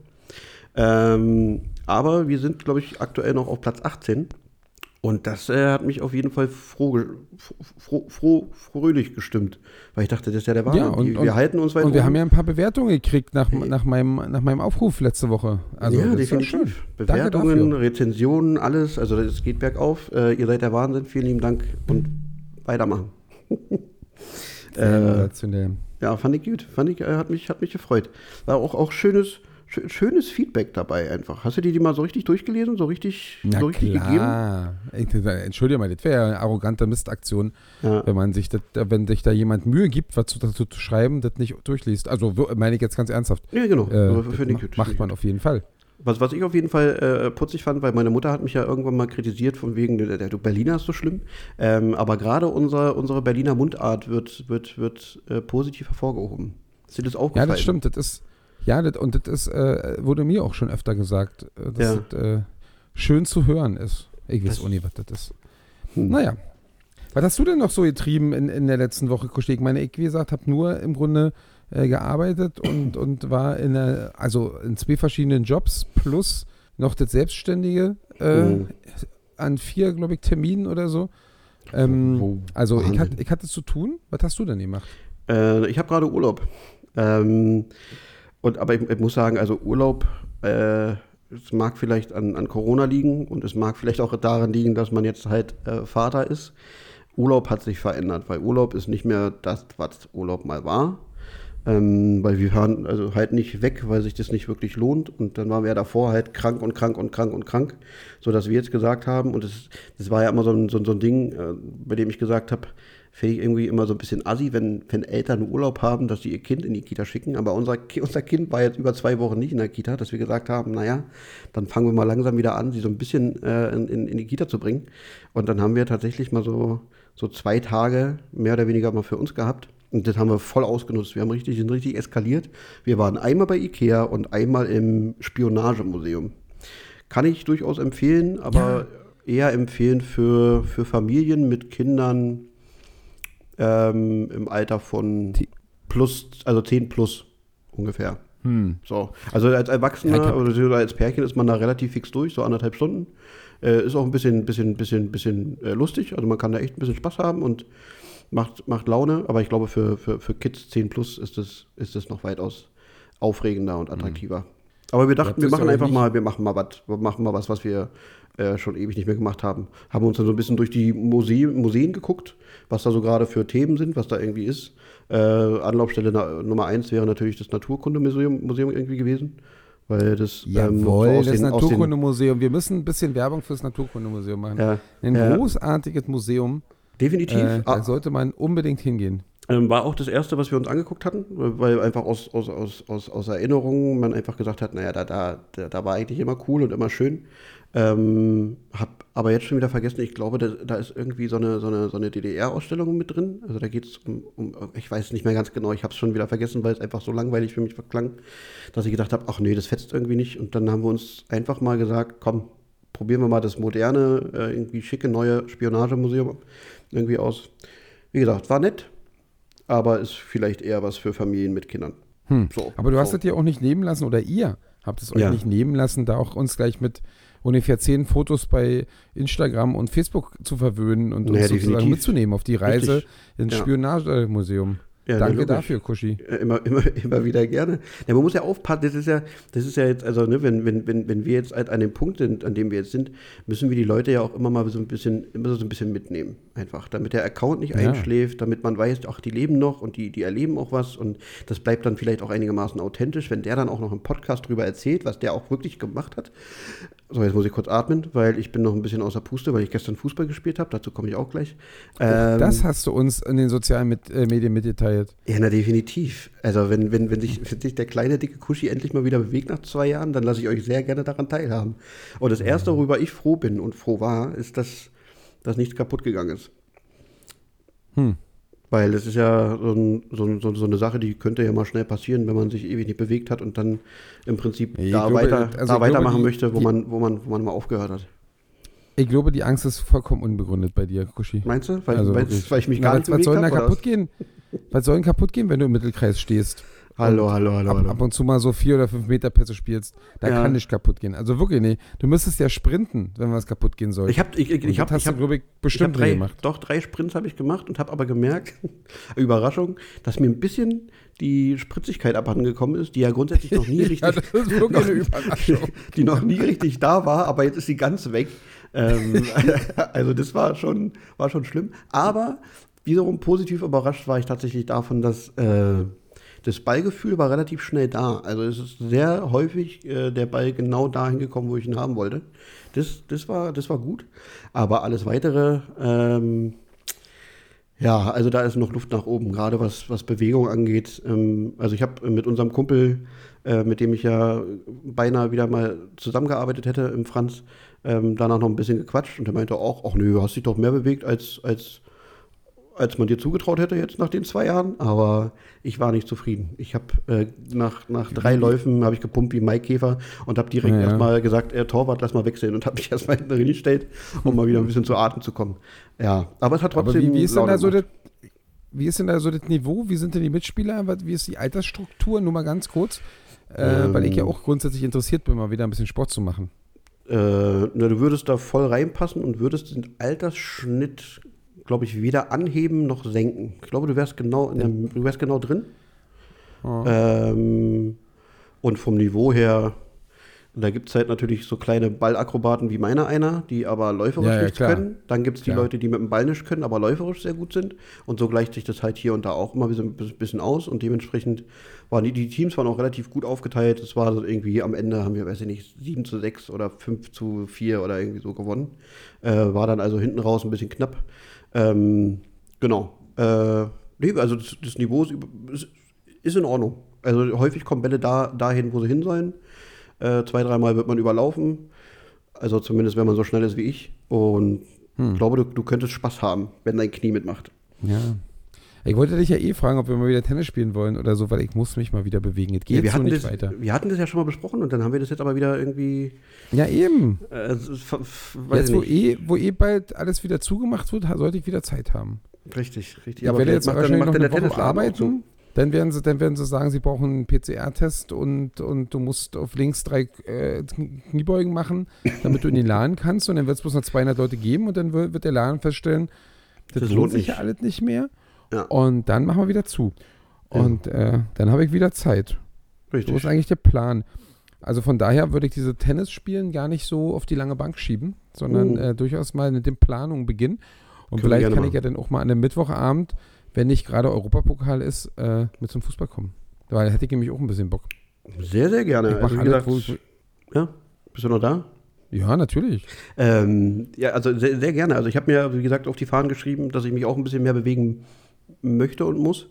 Ähm, aber wir sind, glaube ich, aktuell noch auf Platz 18. Und das äh, hat mich auf jeden Fall froh, froh, froh, fröhlich gestimmt. Weil ich dachte, das ist ja der Wahnsinn. Ja, und, wir, und, wir halten uns weit Und wir oben. haben ja ein paar Bewertungen gekriegt nach, nach, meinem, nach meinem Aufruf letzte Woche. Also, ja, definitiv. Bewertungen. Rezensionen, alles. Also es geht bergauf. Äh, ihr seid der Wahnsinn. Vielen lieben Dank und weitermachen. [laughs] äh, ja, fand ich gut. Fand ich, äh, hat, mich, hat mich gefreut. War auch, auch schönes, schö- schönes Feedback dabei einfach. Hast du dir die mal so richtig durchgelesen? So richtig, Na so richtig gegeben? klar. Ich, Entschuldige mal, das wäre ja eine arrogante Mistaktion, Ja. wenn man sich das, wenn sich da jemand Mühe gibt, was zu- dazu zu schreiben, das nicht durchliest. Also meine ich jetzt ganz ernsthaft. Ja, genau. Äh, finde ich gut. macht man auf jeden Fall. Was, was ich auf jeden Fall äh, putzig fand, weil meine Mutter hat mich ja irgendwann mal kritisiert, von wegen, der, der, du Berliner ist so schlimm. Ähm, aber gerade unser, unsere Berliner Mundart wird, wird, wird äh, positiv hervorgehoben. Ist dir das Ja, aufgefallen? das stimmt. Das ist, ja, das, und das ist, äh, wurde mir auch schon öfter gesagt, äh, dass Ja. das äh, schön zu hören ist. Ich weiß auch nicht, was das ist. Hm. Naja. Was hast du denn noch so getrieben in, in der letzten Woche, Kuschel? Ich meine, ich, wie gesagt, habe nur im Grunde äh, gearbeitet und, [clears throat] und war in der, also in zwei verschiedenen Jobs plus noch das Selbstständige Mhm. an vier, glaube ich, Terminen oder so. Ähm, Oh, also ich, hat, ich hatte zu tun. Was hast du denn gemacht? Äh, ich habe gerade Urlaub. Ähm, und, aber ich, ich muss sagen, also Urlaub, äh, es mag vielleicht an, an Corona liegen und es mag vielleicht auch daran liegen, dass man jetzt halt äh, Vater ist. Urlaub hat sich verändert, weil Urlaub ist nicht mehr das, was Urlaub mal war. Ähm, weil wir fahren also halt nicht weg, weil sich das nicht wirklich lohnt. Und dann waren wir davor halt krank und krank und krank und krank, so dass wir jetzt gesagt haben, und das, das war ja immer so ein, so, so ein Ding, äh, bei dem ich gesagt habe, finde ich irgendwie immer so ein bisschen assi, wenn, wenn Eltern Urlaub haben, dass sie ihr Kind in die Kita schicken. Aber unser, unser Kind war jetzt über zwei Wochen nicht in der Kita, dass wir gesagt haben, naja, dann fangen wir mal langsam wieder an, sie so ein bisschen äh, in, in, in die Kita zu bringen. Und dann haben wir tatsächlich mal so, so zwei Tage mehr oder weniger mal für uns gehabt. Und das haben wir voll ausgenutzt. Wir haben richtig, sind richtig eskaliert. Wir waren einmal bei Ikea und einmal im Spionagemuseum. Kann ich durchaus empfehlen, aber eher empfehlen für, für Familien mit Kindern ähm, im Alter von plus, also 10 plus ungefähr. Hm. So. Also als Erwachsener Ja, oder als Pärchen ist man da relativ fix durch, so anderthalb Stunden. Äh, ist auch ein bisschen, bisschen, bisschen, bisschen äh, lustig. Also man kann da echt ein bisschen Spaß haben und macht, macht Laune. Aber ich glaube, für, für, für Kids 10 plus ist das, ist das noch weitaus aufregender und attraktiver. Aber wir dachten, wir machen einfach mal, wir machen mal was, wir machen mal was, was wir äh, schon ewig nicht mehr gemacht haben. Haben uns dann so ein bisschen durch die Muse Museen geguckt, was da so gerade für Themen sind, was da irgendwie ist. Äh, Anlaufstelle Nummer eins wäre natürlich das Naturkundemuseum Museum irgendwie gewesen. Weil das ähm, Jawohl, so aus das den- Naturkundemuseum. Wir müssen ein bisschen Werbung fürs Naturkundemuseum machen. Ja, Ein ja. großartiges Museum. Definitiv. Äh, Ah, da sollte man unbedingt hingehen. Ähm, war auch das erste, was wir uns angeguckt hatten, weil einfach aus, aus, aus, aus, Erinnerungen man einfach gesagt hat, naja, da, da, da, da war eigentlich immer cool und immer schön. Ähm, hab aber jetzt schon wieder vergessen, ich glaube, da, da ist irgendwie so eine, so eine, so eine DDR-Ausstellung mit drin. Also da geht es um, um, ich weiß nicht mehr ganz genau, ich habe es schon wieder vergessen, weil es einfach so langweilig für mich klang, dass ich gedacht habe, ach nee, das fetzt irgendwie nicht. Und dann haben wir uns einfach mal gesagt, komm, probieren wir mal das moderne, äh, irgendwie schicke neue Spionagemuseum irgendwie aus. Wie gesagt, war nett, aber ist vielleicht eher was für Familien mit Kindern. Hm. So, Aber du hast so. es dir auch nicht nehmen lassen, oder ihr habt es euch Ja. nicht nehmen lassen, da auch uns gleich mit ungefähr zehn Fotos bei Instagram und Facebook zu verwöhnen und uns Naja, sozusagen mitzunehmen auf die Reise Richtig. ins Ja. Spionagemuseum. Ja, Danke logisch. dafür, Kuschi. Immer, [laughs] immer, immer wieder gerne. Ja, man muss ja aufpassen, das ist ja, das ist ja jetzt, also ne, wenn, wenn, wenn, wenn wir jetzt halt an dem Punkt sind, an dem wir jetzt sind, müssen wir die Leute ja auch immer mal so ein bisschen, immer so ein bisschen mitnehmen. Einfach. Damit der Account nicht Ja. einschläft, damit man weiß, ach, die leben noch und die, die erleben auch was und das bleibt dann vielleicht auch einigermaßen authentisch, wenn der dann auch noch im Podcast drüber erzählt, was der auch wirklich gemacht hat. So, jetzt muss ich kurz atmen, weil ich bin noch ein bisschen außer Puste, weil ich gestern Fußball gespielt habe. Dazu komme ich auch gleich. Ähm, das hast du uns in den sozialen mit, äh, Medien mitgeteilt. ja, na definitiv. Also wenn, wenn, wenn, sich, wenn sich der kleine, dicke Kuschi endlich mal wieder bewegt nach zwei Jahren, dann lasse ich euch sehr gerne daran teilhaben. Und das Erste, worüber ich froh bin und froh war, ist, dass, dass nichts kaputt gegangen ist. Hm. Weil das ist ja so, ein, so, so, eine Sache, die könnte ja mal schnell passieren, wenn man sich ewig nicht bewegt hat und dann im Prinzip Ich da, glaube, weiter, also da weitermachen die- möchte, wo die- man, wo, man, wo man mal aufgehört hat. Ich glaube, die Angst ist vollkommen unbegründet bei dir, Kuschi. Meinst du? Weil, Also weil, weil ich mich Na, gar was, nicht was bewegt soll denn da habe? kaputt was? gehen? Was soll denn kaputt gehen, wenn du im Mittelkreis stehst? Hallo, hallo, hallo, ab, hallo. ab und zu mal so vier oder fünf Meter Pässe spielst. Da Ja. kann nicht kaputt gehen. Also wirklich, nee. Du müsstest ja sprinten, wenn was kaputt gehen soll. Ich habe ich, ich, ich das hab, hast ich hab, du, glaube ich, habe bestimmt drei, gemacht. doch drei Sprints habe ich gemacht und habe aber gemerkt, [laughs] Überraschung, dass mir ein bisschen die Spritzigkeit abhanden gekommen ist, die ja grundsätzlich noch nie [laughs] richtig, ja, [laughs] noch, die noch nie richtig da war, aber jetzt ist sie ganz weg. Ähm, also das war schon, war schon schlimm. Aber wiederum positiv überrascht war ich tatsächlich davon, dass äh, das Ballgefühl war relativ schnell da. Also es ist sehr häufig äh, der Ball genau dahin gekommen, wo ich ihn haben wollte. Das, das, war, das war gut. Aber alles weitere, ähm, ja, also da ist noch Luft nach oben, gerade was, was Bewegung angeht. Ähm, also ich habe mit unserem Kumpel, äh, mit dem ich ja beinahe wieder mal zusammengearbeitet hätte, im Franz, ähm, danach noch ein bisschen gequatscht und er meinte auch, ach nö, du hast dich doch mehr bewegt als, als, als man dir zugetraut hätte jetzt nach den zwei Jahren. Aber ich war nicht zufrieden. Ich habe äh, nach, nach drei Läufen habe ich gepumpt wie Maikäfer und habe direkt Ja, ja. erstmal gesagt, äh, Torwart, lass mal wechseln und habe mich [laughs] erstmal hinten hingestellt, um mal wieder ein bisschen zu Atem zu kommen. Ja, aber es hat Aber trotzdem wie, wie, ist denn da so das, wie ist denn da so das Niveau? Wie sind denn die Mitspieler? Wie ist die Altersstruktur? Nur mal ganz kurz. Äh, weil ich ja Ähm. auch grundsätzlich interessiert bin, mal wieder ein bisschen Sport zu machen. Äh, na, du würdest da voll reinpassen und würdest den Altersschnitt, glaube ich, weder anheben noch senken. Ich glaube, du wärst genau, in der, du wärst genau drin. Oh. Ähm, und vom Niveau her, da gibt es halt natürlich so kleine Ballakrobaten wie meiner einer, die aber läuferisch Ja, ja, nichts klar. können. Dann gibt es die Klar. Leute, die mit dem Ball nicht können, aber läuferisch sehr gut sind. Und so gleicht sich das halt hier und da auch immer ein bisschen- aus. Und dementsprechend waren die, die Teams waren auch relativ gut aufgeteilt. Es war so irgendwie am Ende haben wir, weiß ich nicht, 7 zu 6 oder 5 zu 4 oder irgendwie so gewonnen. Äh, war dann also hinten raus ein bisschen knapp. Ähm, genau. Äh, nee, also das, das Niveau ist, ist, in Ordnung. Also häufig kommen Bälle da, dahin, wo sie hin sollen. Äh, zwei, dreimal wird man überlaufen. Also zumindest, wenn man so schnell ist wie ich. Und Hm. ich glaube, du, du könntest Spaß haben, wenn dein Knie mitmacht. Ja. Ich wollte dich ja eh fragen, ob wir mal wieder Tennis spielen wollen oder so, weil ich muss mich mal wieder bewegen. Es geht Ja, wir, so nicht das, weiter. wir hatten das ja schon mal besprochen und dann haben wir das jetzt aber wieder irgendwie. Ja, eben. Äh, Jetzt, wo eh, wo eh bald alles wieder zugemacht wird, sollte ich wieder Zeit haben. Richtig, richtig. Ich werde jetzt wahrscheinlich noch eine Woche arbeiten. Dann werden, sie, dann werden sie sagen, sie brauchen einen PCR-Test und, und du musst auf links drei äh, Kniebeugen machen, damit du in den Laden kannst. Und dann wird es bloß noch 200 Leute geben und dann wird, der Laden feststellen, das, Das lohnt sich ja alles nicht mehr. Ja. Und dann machen wir wieder zu. Und äh, dann habe ich wieder Zeit. So Richtig. ist eigentlich der Plan. Also von daher würde ich diese Tennisspielen gar nicht so auf die lange Bank schieben, sondern Oh. äh, durchaus mal mit den Planungen beginnen. Und Können vielleicht kann ich machen. ja dann auch mal an dem Mittwochabend, wenn nicht gerade Europapokal ist, äh, mit zum Fußball kommen. Weil hätte ich nämlich auch ein bisschen Bock. Sehr, sehr gerne. Ich Also, alles, gesagt, ich- ja, bist du noch da? Ja, natürlich. Ähm, ja, also sehr, sehr gerne. Also ich habe mir, wie gesagt, auf die Fahnen geschrieben, dass ich mich auch ein bisschen mehr bewegen möchte und muss.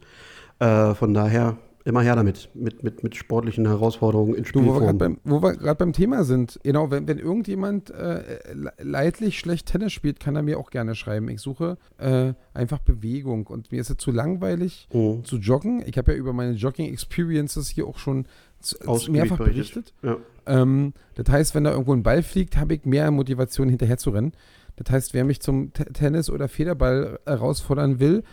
Äh, von daher immer her damit, mit, mit, mit sportlichen Herausforderungen in Du, wo wir gerade Spielform. beim, beim Thema sind, genau, wenn, wenn irgendjemand äh, le- leidlich schlecht Tennis spielt, kann er mir auch gerne schreiben. Ich suche äh, einfach Bewegung und mir ist es zu langweilig Mhm. zu joggen. Ich habe ja über meine Jogging-Experiences hier auch schon mehrfach berichtet. Ja. Ähm, das heißt, wenn da irgendwo ein Ball fliegt, habe ich mehr Motivation hinterher zu rennen. Das heißt, wer mich zum T Tennis oder Federball herausfordern will,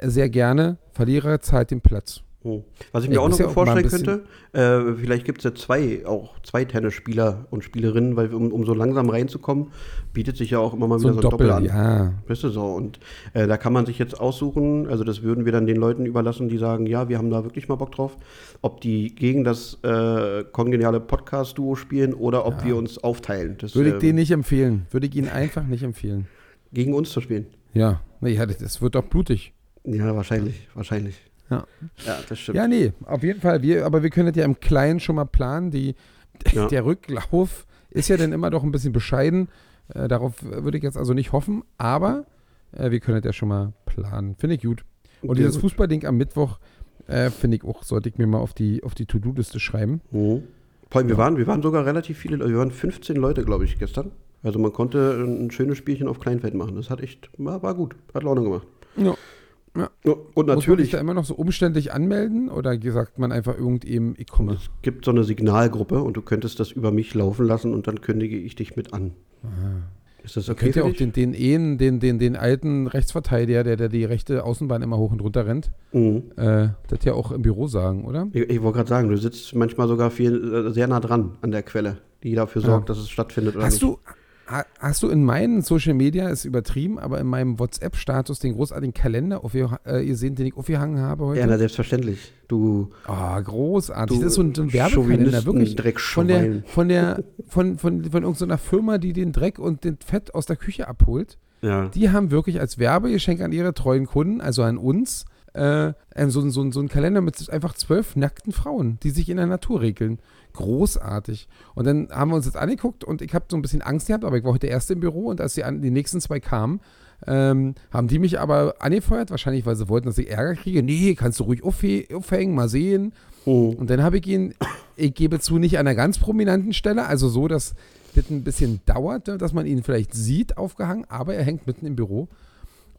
sehr gerne. Verlierer zahlt den Platz. Hm. Was ich Ich mir auch noch ja auch vorstellen könnte, äh, vielleicht gibt es ja zwei, auch zwei Tennisspieler und Spielerinnen, weil um, um so langsam reinzukommen, bietet sich ja auch immer mal So wieder ein so ein Doppel, Doppel, an. ja. Weißt du so? Und äh, da kann man sich jetzt aussuchen, also das würden wir dann den Leuten überlassen, die sagen, ja, wir haben da wirklich mal Bock drauf, ob die gegen das äh, kongeniale Podcast-Duo spielen oder ob wir uns aufteilen. Das, Würde ich äh, denen nicht empfehlen. Würde ich ihnen einfach nicht empfehlen. gegen uns zu spielen. Ja, das, das wird doch blutig. Ja, wahrscheinlich, wahrscheinlich. Ja. Ja, das stimmt. Ja, nee, auf jeden Fall. Wir, aber wir können das ja im Kleinen schon mal planen. Die, [laughs] Ja. Der Rücklauf ist ja dann immer doch ein bisschen bescheiden. Äh, darauf würde ich jetzt also nicht hoffen, aber äh, wir können das ja schon mal planen. Finde ich gut. Und Sehr dieses. Fußballding am Mittwoch äh, finde ich auch, sollte ich mir mal auf die, auf die To-Do-Liste schreiben. Mhm. Vor allem, wir, waren, wir waren sogar relativ viele, Leute. wir waren 15 Leute, glaube ich, gestern. Also man konnte ein schönes Spielchen auf Kleinfeld machen. Das hat echt, war, war gut, hat Laune gemacht. Ja. Ja, Und Muss man sich natürlich, da immer noch so umständlich anmelden oder sagt man einfach irgendeinem, ich komme? es gibt so eine Signalgruppe und du könntest das über mich laufen lassen und dann kündige ich dich mit an. Ist das Ihr okay könnt ja für auch dich? den, den, Ehen, den, den, den alten Rechtsverteidiger, der, der die rechte Außenbahn immer hoch und runter rennt, Mhm. äh, das ja auch im Büro sagen, oder? Ich, ich wollte gerade sagen, du sitzt manchmal sogar viel, äh, sehr nah dran an der Quelle, die dafür Ja. sorgt, dass es stattfindet oder Hast nicht. du, hast du in meinen Social Media, ist übertrieben, aber in meinem WhatsApp-Status den großartigen Kalender aufgeha- äh, gesehen, den ich aufgehangen habe heute? Ja, na, selbstverständlich. Du, Ah, großartig. Du das ist so ein, ein Werbekalender, wirklich. Von der, von der, von, von, von irgendeiner Firma, die den Dreck und den Fett aus der Küche abholt. ja. Die haben wirklich als Werbegeschenk an ihre treuen Kunden, also an uns, äh, so, so, so einen Kalender mit einfach zwölf nackten Frauen, die sich in der Natur regeln. Großartig. Und dann haben wir uns das angeguckt und ich habe so ein bisschen Angst gehabt, aber ich war heute der Erste im Büro und als die, die nächsten zwei kamen, ähm, haben die mich aber angefeuert, wahrscheinlich, weil sie wollten, dass ich Ärger kriege. Nee, kannst du ruhig aufhängen, mal sehen. Mhm. Und dann habe ich ihn, ich gebe zu, nicht an einer ganz prominenten Stelle, also so, dass das ein bisschen dauert, dass man ihn vielleicht sieht, aufgehangen, aber er hängt mitten im Büro.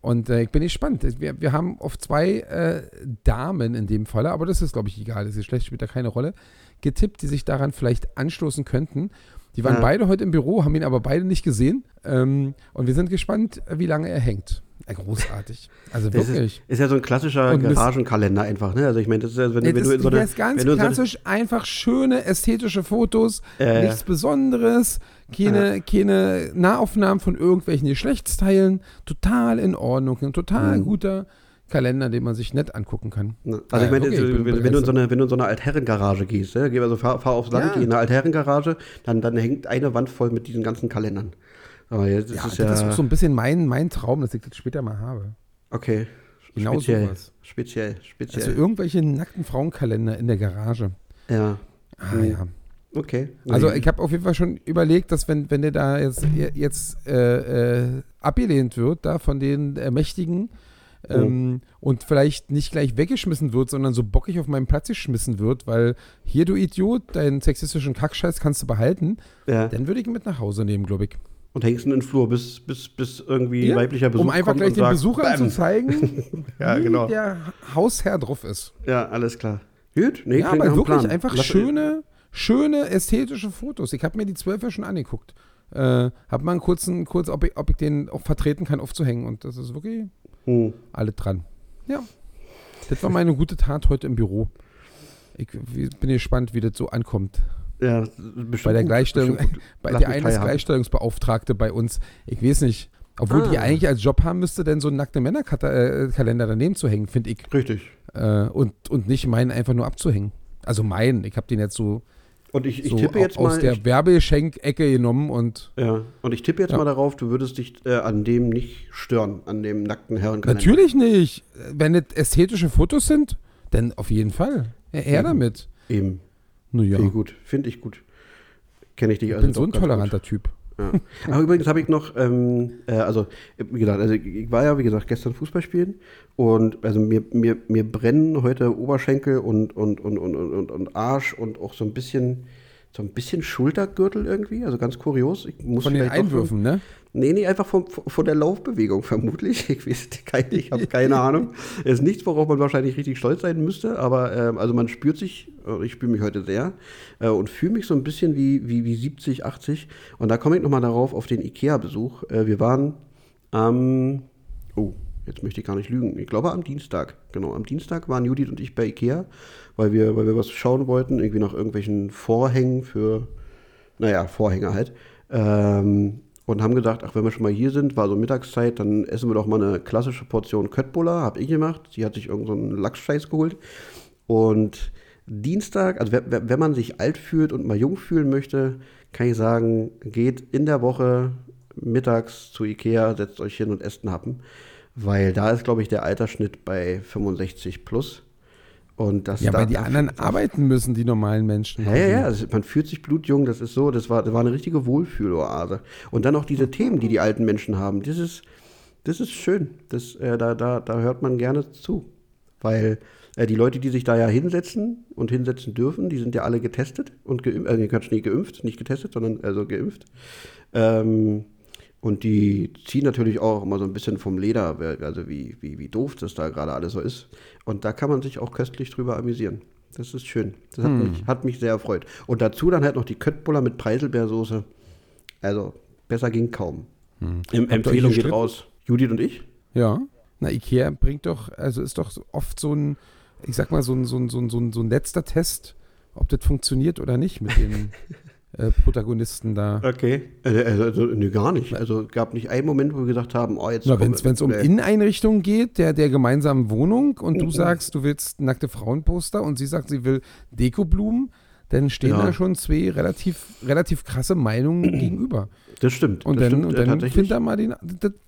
Und äh, ich bin gespannt. Wir, wir haben auf zwei äh, Damen in dem Falle, aber das ist, glaube ich, egal. Das Geschlecht spielt da keine Rolle. Getippt, die sich daran vielleicht anstoßen könnten. Die waren Ja. beide heute im Büro, haben ihn aber beide nicht gesehen. Ähm, und wir sind gespannt, wie lange er hängt. Ja, großartig. Also Das wirklich. ist, ist ja so ein klassischer Und Garagenkalender einfach, ne? Also ich meine, das ist ja, wenn, wenn das, du in so eine, ist ganz wenn in so eine- klassisch, einfach schöne ästhetische Fotos, Äh. nichts Besonderes, keine, keine Nahaufnahmen von irgendwelchen Geschlechtsteilen, total in Ordnung, ein total Mhm. guter Kalender, den man sich nett angucken kann. Also ich meine, wirklich, ich wenn, wenn, du in so eine, wenn du in so eine Altherrengarage gehst, ne? geh also fahr, fahr aufs Land, Ja. geh in eine Altherrengarage, dann, dann hängt eine Wand voll mit diesen ganzen Kalendern. Aber jetzt Ja, ist es das ja, ist auch so ein bisschen mein, mein Traum, dass ich das später mal habe. okay, Genau speziell, sowas. speziell, speziell. Also irgendwelche nackten Frauenkalender in der Garage. ja, Ah Mhm. ja. okay. Also ich habe auf jeden Fall schon überlegt, dass wenn, wenn der da jetzt, jetzt äh, äh, abgelehnt wird, da von den äh, Mächtigen ähm, und vielleicht nicht gleich weggeschmissen wird, sondern so bockig auf meinen Platz geschmissen wird, weil hier, du Idiot, deinen sexistischen Kackscheiß kannst du behalten, ja. dann würde ich ihn mit nach Hause nehmen, glaube ich. Und hängst in den Flur, bis, bis, bis irgendwie Ja, weiblicher Besuch um einfach kommt gleich und den sagt, Besuchern zu bam. zeigen, [laughs] Ja, wie genau. der Hausherr drauf ist. Ja, alles klar. Gut, nee, Ja, aber wirklich Plan. einfach Lass- schöne, schöne ästhetische Fotos. Ich habe mir die zwölf ja schon angeguckt. Äh, hab mal einen kurzen, kurz, ob ich, ob ich den auch vertreten kann, aufzuhängen. Und das ist wirklich Hm. Alle dran. Ja. Das war meine gute Tat heute im Büro. Ich bin gespannt, wie das so ankommt. Ja, bestimmt Bei der gut, Gleichstellung, gut. bei der eine ist. Gleichstellungsbeauftragte bei uns. Ich weiß nicht. Obwohl die Ah. eigentlich als Job haben müsste, denn so einen nackten Männerkalender daneben zu hängen, finde ich. Richtig. Äh, und, und nicht meinen einfach nur abzuhängen. Also meinen. Ich habe den jetzt so, Und ich, ich so tippe jetzt aus mal, der ich, Werbegeschenk-Ecke genommen und ja, und ich tippe jetzt Ja. mal darauf, du würdest dich äh, an dem nicht stören, an dem nackten Herrenkalender. Natürlich nicht. Wenn es ästhetische Fotos sind, dann auf jeden Fall. Ja, her damit. Eben. Naja, Finde ich gut. Finde ich gut. Kenne ich dich ich also bin so ein toleranter Typ. Ja. Aber übrigens habe ich noch, ähm, äh, also wie gesagt, also ich war ja wie gesagt gestern Fußball spielen und also mir, mir, mir brennen heute Oberschenkel und, und, und, und, und, und, Arsch und auch so ein bisschen so ein bisschen Schultergürtel irgendwie, also ganz kurios. Ich muss Von den Einwürfen, ne? Nee, nee, einfach von, von der Laufbewegung vermutlich. Ich weiß ich habe keine [laughs] Ahnung. Ist nichts, worauf man wahrscheinlich richtig stolz sein müsste, aber ähm, also man spürt sich, äh, ich spüre mich heute sehr äh, und fühle mich so ein bisschen wie, wie, wie 70, 80. Und da komme ich nochmal darauf auf den IKEA-Besuch. Äh, wir waren am, oh, jetzt möchte ich gar nicht lügen. Ich glaube am Dienstag, genau, am Dienstag waren Judith und ich bei IKEA, weil wir, weil wir was schauen wollten, irgendwie nach irgendwelchen Vorhängen für, naja, Vorhänge halt. Ähm, und haben gedacht, ach, wenn wir schon mal hier sind, war so Mittagszeit, dann essen wir doch mal eine klassische Portion Köttbullar, hab ich gemacht. Sie hat sich irgendeinen so Lachsscheiß geholt. Und Dienstag, also wenn man sich alt fühlt und mal jung fühlen möchte, kann ich sagen, geht in der Woche mittags zu Ikea, setzt euch hin und esst einen Happen. Weil da ist, glaube ich, der Altersschnitt bei 65 plus. Und das Ja, da, weil die anderen arbeiten müssen, die normalen Menschen. ja, ja, ja, also man fühlt sich blutjung, das ist so, das war, das war eine richtige Wohlfühloase. Und dann auch diese Themen, die die alten Menschen haben, das ist, das ist schön, das, äh, da, da, da hört man gerne zu. Weil äh, die Leute, die sich da ja hinsetzen und hinsetzen dürfen, die sind ja alle getestet und geimpft, Quatsch, nicht geimpft, nicht getestet, sondern also geimpft. Ähm, und die ziehen natürlich auch immer so ein bisschen vom Leder, also wie, wie, wie doof das da gerade alles so ist. Und da kann man sich auch köstlich drüber amüsieren. Das ist schön. Das hat, mich, hat mich sehr erfreut. Und dazu dann halt noch die Köttbullar mit Preiselbeersoße. Also, besser ging kaum. Em euch Empfehlung geht raus. Judith und ich? Ja. Na, Ikea bringt doch, also ist doch oft so ein, ich sag mal, so ein, so ein, so ein, so ein, so ein letzter Test, ob das funktioniert oder nicht mit den [laughs] äh, Protagonisten da. Okay. Also, also, also nee, gar nicht. Also, gab nicht einen Moment, wo wir gesagt haben, oh, jetzt. Na, wenn es um nee. Inneneinrichtungen geht, der, der gemeinsamen Wohnung und Mhm. du sagst, du willst nackte Frauenposter und sie sagt, sie will Dekoblumen, dann stehen Ja. da schon zwei relativ, relativ krasse Meinungen [clears throat] gegenüber. Das stimmt. Und das dann, stimmt, und äh, dann find da mal den,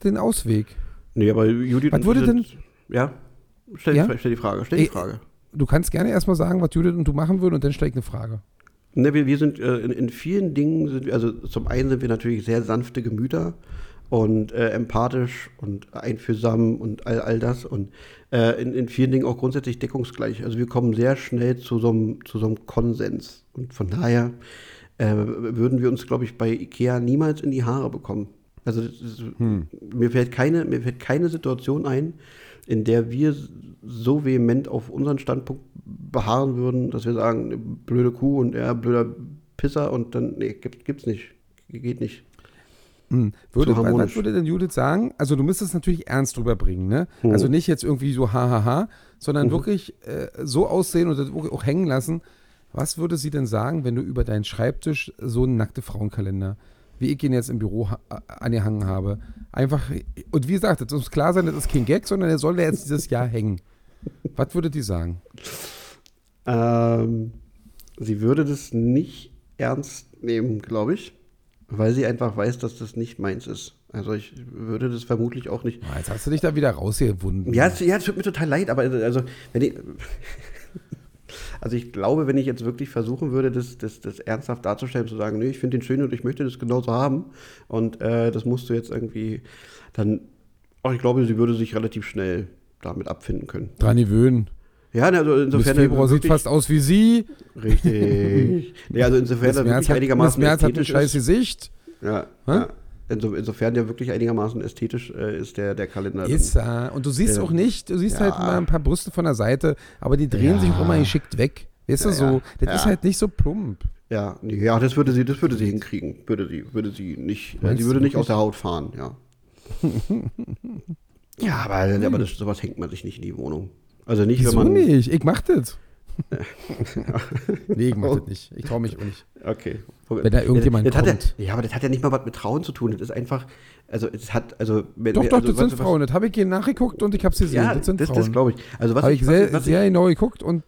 den- Ausweg. Nee, aber Judith Was ich sind, Ja? Stell, Ja? Die, stell die Frage. Stell die Ey, Frage. Du kannst gerne erstmal sagen, was Judith und du machen würden und dann stelle ich eine Frage. Ne, wir, wir sind äh, in, in vielen Dingen, sind wir, also zum einen sind wir natürlich sehr sanfte Gemüter und äh, empathisch und einfühlsam und all, all das und äh, in, in vielen Dingen auch grundsätzlich deckungsgleich. Also wir kommen sehr schnell zu so einem, zu so einem Konsens und von daher äh, würden wir uns, glaube ich, bei Ikea niemals in die Haare bekommen. Also ist, mir, fällt keine, mir fällt keine Situation ein, in der wir so vehement auf unseren Standpunkt beharren würden, dass wir sagen, blöde Kuh und er blöder Pisser und dann, nee, gibt, gibt's nicht. Geht nicht. Hm. Würde, Zu was, würde denn Judith sagen? Also du müsstest natürlich ernst drüber bringen, ne? Mhm. Also nicht jetzt irgendwie so hahaha, sondern wirklich äh, so aussehen und auch hängen lassen. Was würde sie denn sagen, wenn du über deinen Schreibtisch so einen nackte Frauenkalender, wie ich ihn jetzt im Büro ha angehangen habe, einfach, und wie gesagt, es muss klar sein, das ist kein Gag, sondern er soll ja jetzt dieses Jahr hängen. Was würde die sagen? Ähm, sie würde das nicht ernst nehmen, glaube ich, weil sie einfach weiß, dass das nicht meins ist. Also ich würde das vermutlich auch nicht. Ah, Jetzt hast du dich da wieder rausgewunden. Ja, es, ja, es tut mir total leid, aber also, wenn ich, also ich glaube, wenn ich jetzt wirklich versuchen würde, das, das, das ernsthaft darzustellen, zu sagen, nee, ich finde den schön und ich möchte das genauso haben und äh, das musst du jetzt irgendwie, dann, auch ich glaube, sie würde sich relativ schnell damit abfinden können. Dran gewöhnen. Ja, also Bis insofern. Februar sieht fast aus wie sie. Richtig. [laughs] nee, also insofern Bis das März hat, bis einigermaßen März hat ein scheiß. Gesicht. Ja, ja. Inso, insofern der wirklich einigermaßen ästhetisch äh, ist der, der Kalender. Ist er. Und du siehst Ja. auch nicht, du siehst Ja. halt mal ein paar Brüste von der Seite, aber die drehen Ja. sich auch immer geschickt weg. Weißt du Ja, so, ja. das Ja. ist halt nicht so plump. Ja, ja, das würde sie, das würde sie hinkriegen. Würde sie, würde sie nicht, äh, Meinst sie würde nicht aus der Haut fahren, ja. [laughs] Ja, aber, aber das, sowas hängt man sich nicht in die Wohnung. Also nicht, Wieso wenn man. nicht? Ich mach das. [laughs] nee, ich mach das nicht. Ich traue mich auch nicht. Okay. Wenn da irgendjemand das, das kommt. ja, ja, aber das hat ja nicht mal was mit Trauen zu tun. Das ist einfach, also es hat, also wenn, Doch, doch, also, das sind was- was- Frauen. Das habe ich hier nachgeguckt und ich habe sie gesehen. Ja, das sind das, Frauen. das glaube ich. Also was habe ich, ich sehr, was, sehr ich, genau geguckt und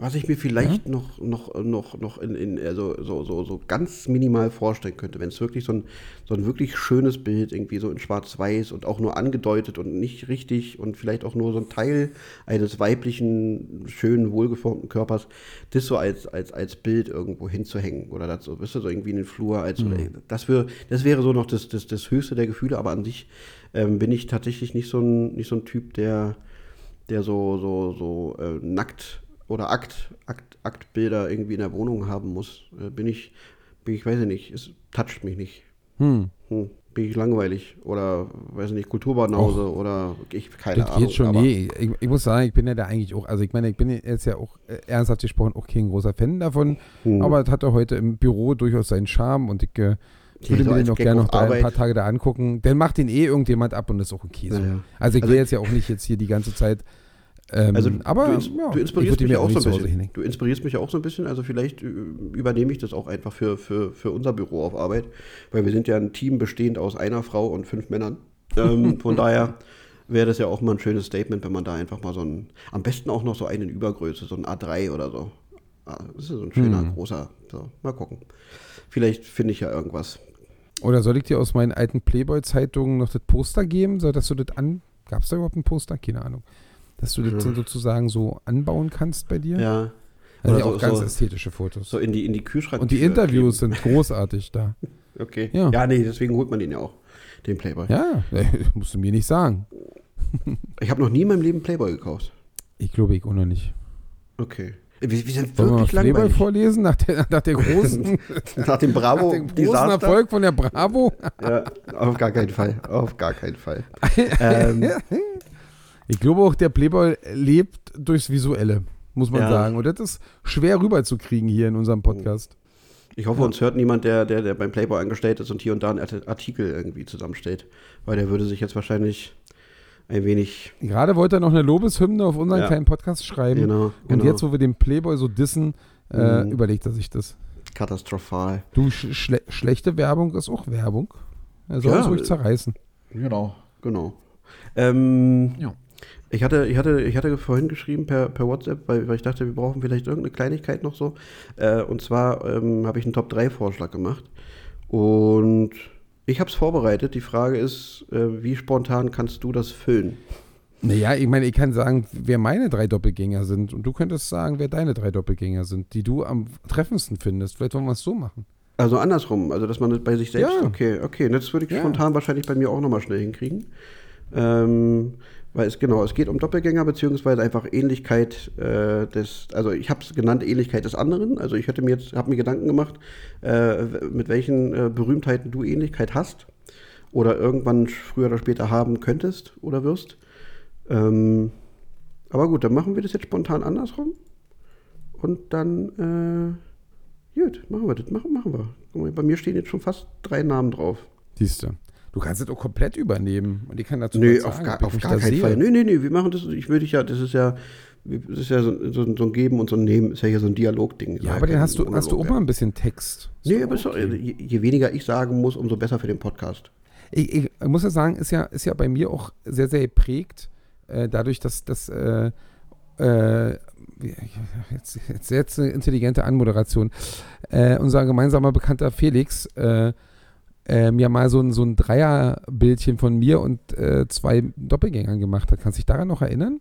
was ich mir vielleicht noch, noch, noch, noch in, in also so, so, so ganz minimal vorstellen könnte, wenn es wirklich so ein, so ein wirklich schönes Bild irgendwie so in Schwarz-Weiß und auch nur angedeutet und nicht richtig und vielleicht auch nur so ein Teil eines weiblichen, schönen, wohlgeformten Körpers, das so als, als, als Bild irgendwo hinzuhängen oder dazu, weißt du, so irgendwie in den Flur als das, wär, das wäre so noch das, das, das höchste der Gefühle, aber an sich ähm, bin ich tatsächlich nicht so ein, nicht so ein Typ, der der so, so, so äh, nackt oder Akt, Akt, Aktbilder irgendwie in der Wohnung haben muss. Äh, bin ich, bin ich, weiß ich nicht, es toucht mich nicht. hm, Hm. Bin ich langweilig oder, weiß ich nicht, Kulturbanause oder ich, keine das Ahnung. geht schon. Nee, ich, ich muss sagen, ich bin ja da eigentlich auch, also ich meine, ich bin jetzt ja auch äh, ernsthaft gesprochen auch kein großer Fan davon, Hm. aber es hat er heute im Büro durchaus seinen Charme und ich äh, würde mir den auch gerne noch ein paar Tage da angucken. Dann macht den eh irgendjemand ab und ist auch okay. So. Ja, ja. Also ich Also will ich- jetzt ja auch nicht jetzt hier die ganze Zeit. Ähm, Also aber du, ja, du inspirierst mich mir auch so ein bisschen. hinlegen. Du inspirierst mich auch so ein bisschen. Also vielleicht äh, übernehme ich das auch einfach für, für, für unser Büro auf Arbeit, weil wir sind ja ein Team bestehend aus einer Frau und fünf Männern. Ähm, [laughs] von daher wäre das ja auch mal ein schönes Statement, wenn man da einfach mal so ein, am besten auch noch so einen in Übergröße, so ein A3 oder so. Ah, Das ist so ein schöner, Hm. großer. So, mal gucken. Vielleicht finde ich ja irgendwas. Oder soll ich dir aus meinen alten Playboy-Zeitungen noch das Poster geben, so dass du das an. Gab es da überhaupt ein Poster? Keine Ahnung. Dass du das Ja. dann sozusagen so anbauen kannst bei dir? Ja. Also Oder auch so- ganz so- ästhetische Fotos. So in die, in die Kühlschrank. und die Interviews sind großartig da. [laughs] Okay. Ja. Ja. nee, deswegen holt man den ja auch, den Playboy. Ja, [laughs] musst du mir nicht sagen. [laughs] Ich habe noch nie in meinem Leben Playboy gekauft. Ich glaube, ich auch noch nicht. Okay. Wir, wir sind Wollen wir wirklich Playboy langweilig. vorlesen nach der, nach der großen, Nach dem nach dem großen Bravo-Desaster. Erfolg von der Bravo? Ja, auf gar keinen Fall. Auf gar keinen Fall. ähm, Ich glaube auch, der Playboy lebt durchs Visuelle, muss man Ja. sagen. Und das ist schwer rüberzukriegen hier in unserem Podcast. ich hoffe, uns hört niemand, der, der, der beim Playboy angestellt ist und hier und da einen Art- Artikel irgendwie zusammenstellt. Weil der würde sich jetzt wahrscheinlich ein wenig. Gerade wollte er noch eine Lobeshymne auf unseren Ja. kleinen Podcast schreiben. Genau, Und genau. jetzt, wo wir den Playboy so dissen, äh, Mhm. überlegt er sich das. Katastrophal. Du, sch schle schlechte Werbung ist auch Werbung. Er soll Ja, es ruhig zerreißen. Genau, genau. Ähm, Ja. Ich hatte, ich hatte, ich hatte vorhin geschrieben per, per WhatsApp, weil, weil ich dachte, wir brauchen vielleicht irgendeine Kleinigkeit noch so. Äh, und zwar ähm, habe ich einen Top-3-Vorschlag gemacht. Und ich habe es vorbereitet. Die Frage ist, äh, wie spontan kannst du das füllen? Naja, ich meine, ich kann sagen, wer meine drei Doppelgänger sind. Und du könntest sagen, wer deine drei Doppelgänger sind, die du am treffendsten findest. Vielleicht wollen wir es so machen. Also andersrum, also dass man das bei sich selbst. Ja. Okay, okay. Das würde ich Ja. spontan wahrscheinlich bei mir auch nochmal schnell hinkriegen. Ähm, weil es genau, es geht um Doppelgänger beziehungsweise einfach Ähnlichkeit äh, des, also ich habe es genannt Ähnlichkeit des anderen. Also ich hätte mir jetzt, habe mir Gedanken gemacht, äh, mit welchen äh, Berühmtheiten du Ähnlichkeit hast oder irgendwann früher oder später haben könntest oder wirst. Ähm, aber gut, dann machen wir das jetzt spontan andersrum und dann äh, gut, machen wir das, machen, machen wir. Bei mir stehen jetzt schon fast drei Namen drauf. Siehst du. Du kannst es auch komplett übernehmen. Und ich kann dazu Nö, auf sagen, gar, auf gar keinen sehe. Fall. Nö, nö, nö, wir machen das, ich würde dich ja, das ist ja, das ist ja so, so, so ein Geben und so ein Nehmen, ist ja hier so ein Dialogding. Ja, aber dann hast du, hast du auch mal ein bisschen Text. Nee, doch aber okay. je, je weniger ich sagen muss, umso besser für den Podcast. Ich, ich muss ja sagen, ist ja, ist ja bei mir auch sehr, sehr geprägt, äh, dadurch, dass das äh, äh, jetzt, jetzt, jetzt eine intelligente Anmoderation. Äh, unser gemeinsamer Bekannter Felix äh, äh, mir mal so ein, so ein Dreierbildchen von mir und äh, zwei Doppelgängern gemacht hat. Kannst du dich daran noch erinnern?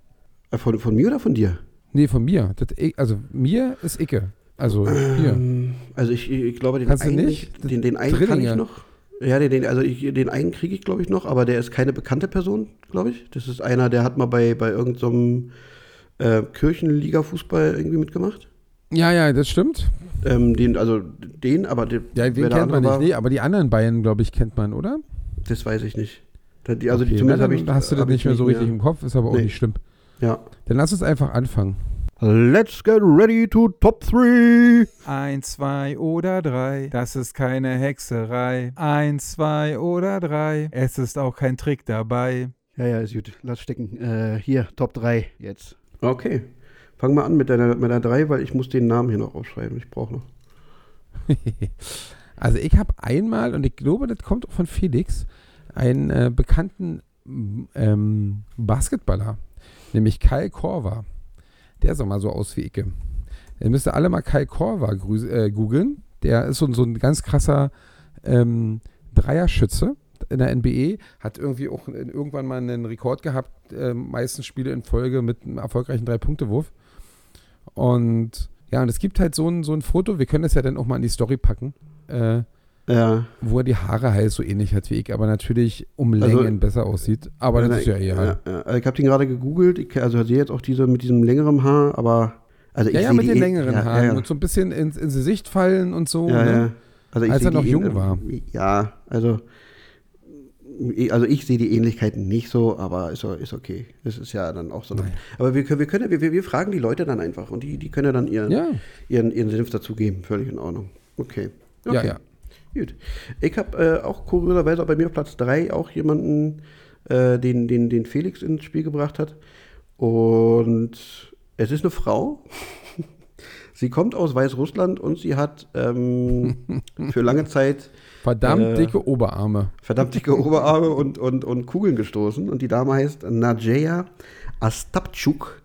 Äh, Von, von mir oder von dir? Nee, von mir. Das, also mir ist Icke. Also hier. Ähm, also ich, ich glaube, den Kannst einen, nicht? Den, den einen kann ich noch. Ja, den, also ich, den einen kriege ich, glaube ich, noch, aber der ist keine bekannte Person, glaube ich. Das ist einer, der hat mal bei, bei irgendeinem äh, Kirchenliga-Fußball irgendwie mitgemacht. Ja, ja, das stimmt. Ähm, den, also den, aber den, Ja, wer den der kennt man nicht. Nee, aber die anderen beiden, glaube ich, kennt man, oder? Das weiß ich nicht. Die, also die Okay, zumindest na, habe ich. hast du das nicht mehr so richtig mehr. im Kopf, ist aber auch Nee. nicht schlimm. Ja. Dann lass uns einfach anfangen. Let's get ready to top three. Eins, zwei oder drei, das ist keine Hexerei. Eins, zwei oder drei, es ist auch kein Trick dabei. Ja, ja, ist gut. Lass stecken. Äh, hier, Top 3 jetzt. Okay. Fang mal an mit deiner, mit deiner 3, weil ich muss den Namen hier noch aufschreiben. Ich brauche noch. [laughs] also ich habe einmal, und ich glaube, das kommt auch von Felix, einen äh, bekannten ähm, Basketballer, nämlich Kai Korver. Der sah mal so aus wie Icke. Ihr müsst alle mal Kai grüß- äh, googeln. Der ist so, so ein ganz krasser ähm, Dreierschütze in der NBA. Hat irgendwie auch irgendwann mal einen Rekord gehabt, äh, meistens Spiele in Folge mit einem erfolgreichen Drei-Punkte-Wurf. Und ja, und es gibt halt so ein, so ein Foto, wir können das ja dann auch mal in die Story packen, äh, Ja. wo er die Haare halt so ähnlich hat wie ich, aber natürlich um Also- Längen besser aussieht. Aber das ist ja egal. Ja, ja. Also ich habe den gerade gegoogelt. Ich, also sehe jetzt auch diese mit diesem längeren Haar, aber. Also Ja, ja, mit den eh- längeren ja, Haaren Ja, ja. und so ein bisschen ins, ins Gesicht fallen und so. ja, ne? ja. Also Als er noch jung ähn- war. Ja, also. Also ich sehe die Ähnlichkeiten nicht so, aber ist, ist okay. Das ist ja dann auch so. Naja. Aber wir können, wir können, wir, wir fragen die Leute dann einfach und die, die können ja dann ihren, Ja, ihren, ihren Senf dazugeben. Völlig in Ordnung. Okay. okay. ja, ja. Gut. Ich habe äh, auch kurioserweise bei mir auf Platz 3 auch jemanden, äh, den, den, den Felix ins Spiel gebracht hat. Und es ist eine Frau. [laughs] Sie kommt aus Weißrussland und sie hat ähm, [laughs] für lange Zeit Verdammt Äh, dicke Oberarme. verdammt dicke Oberarme und, und, und Kugeln gestoßen. Und die Dame heißt Nadjeja Astapchuk.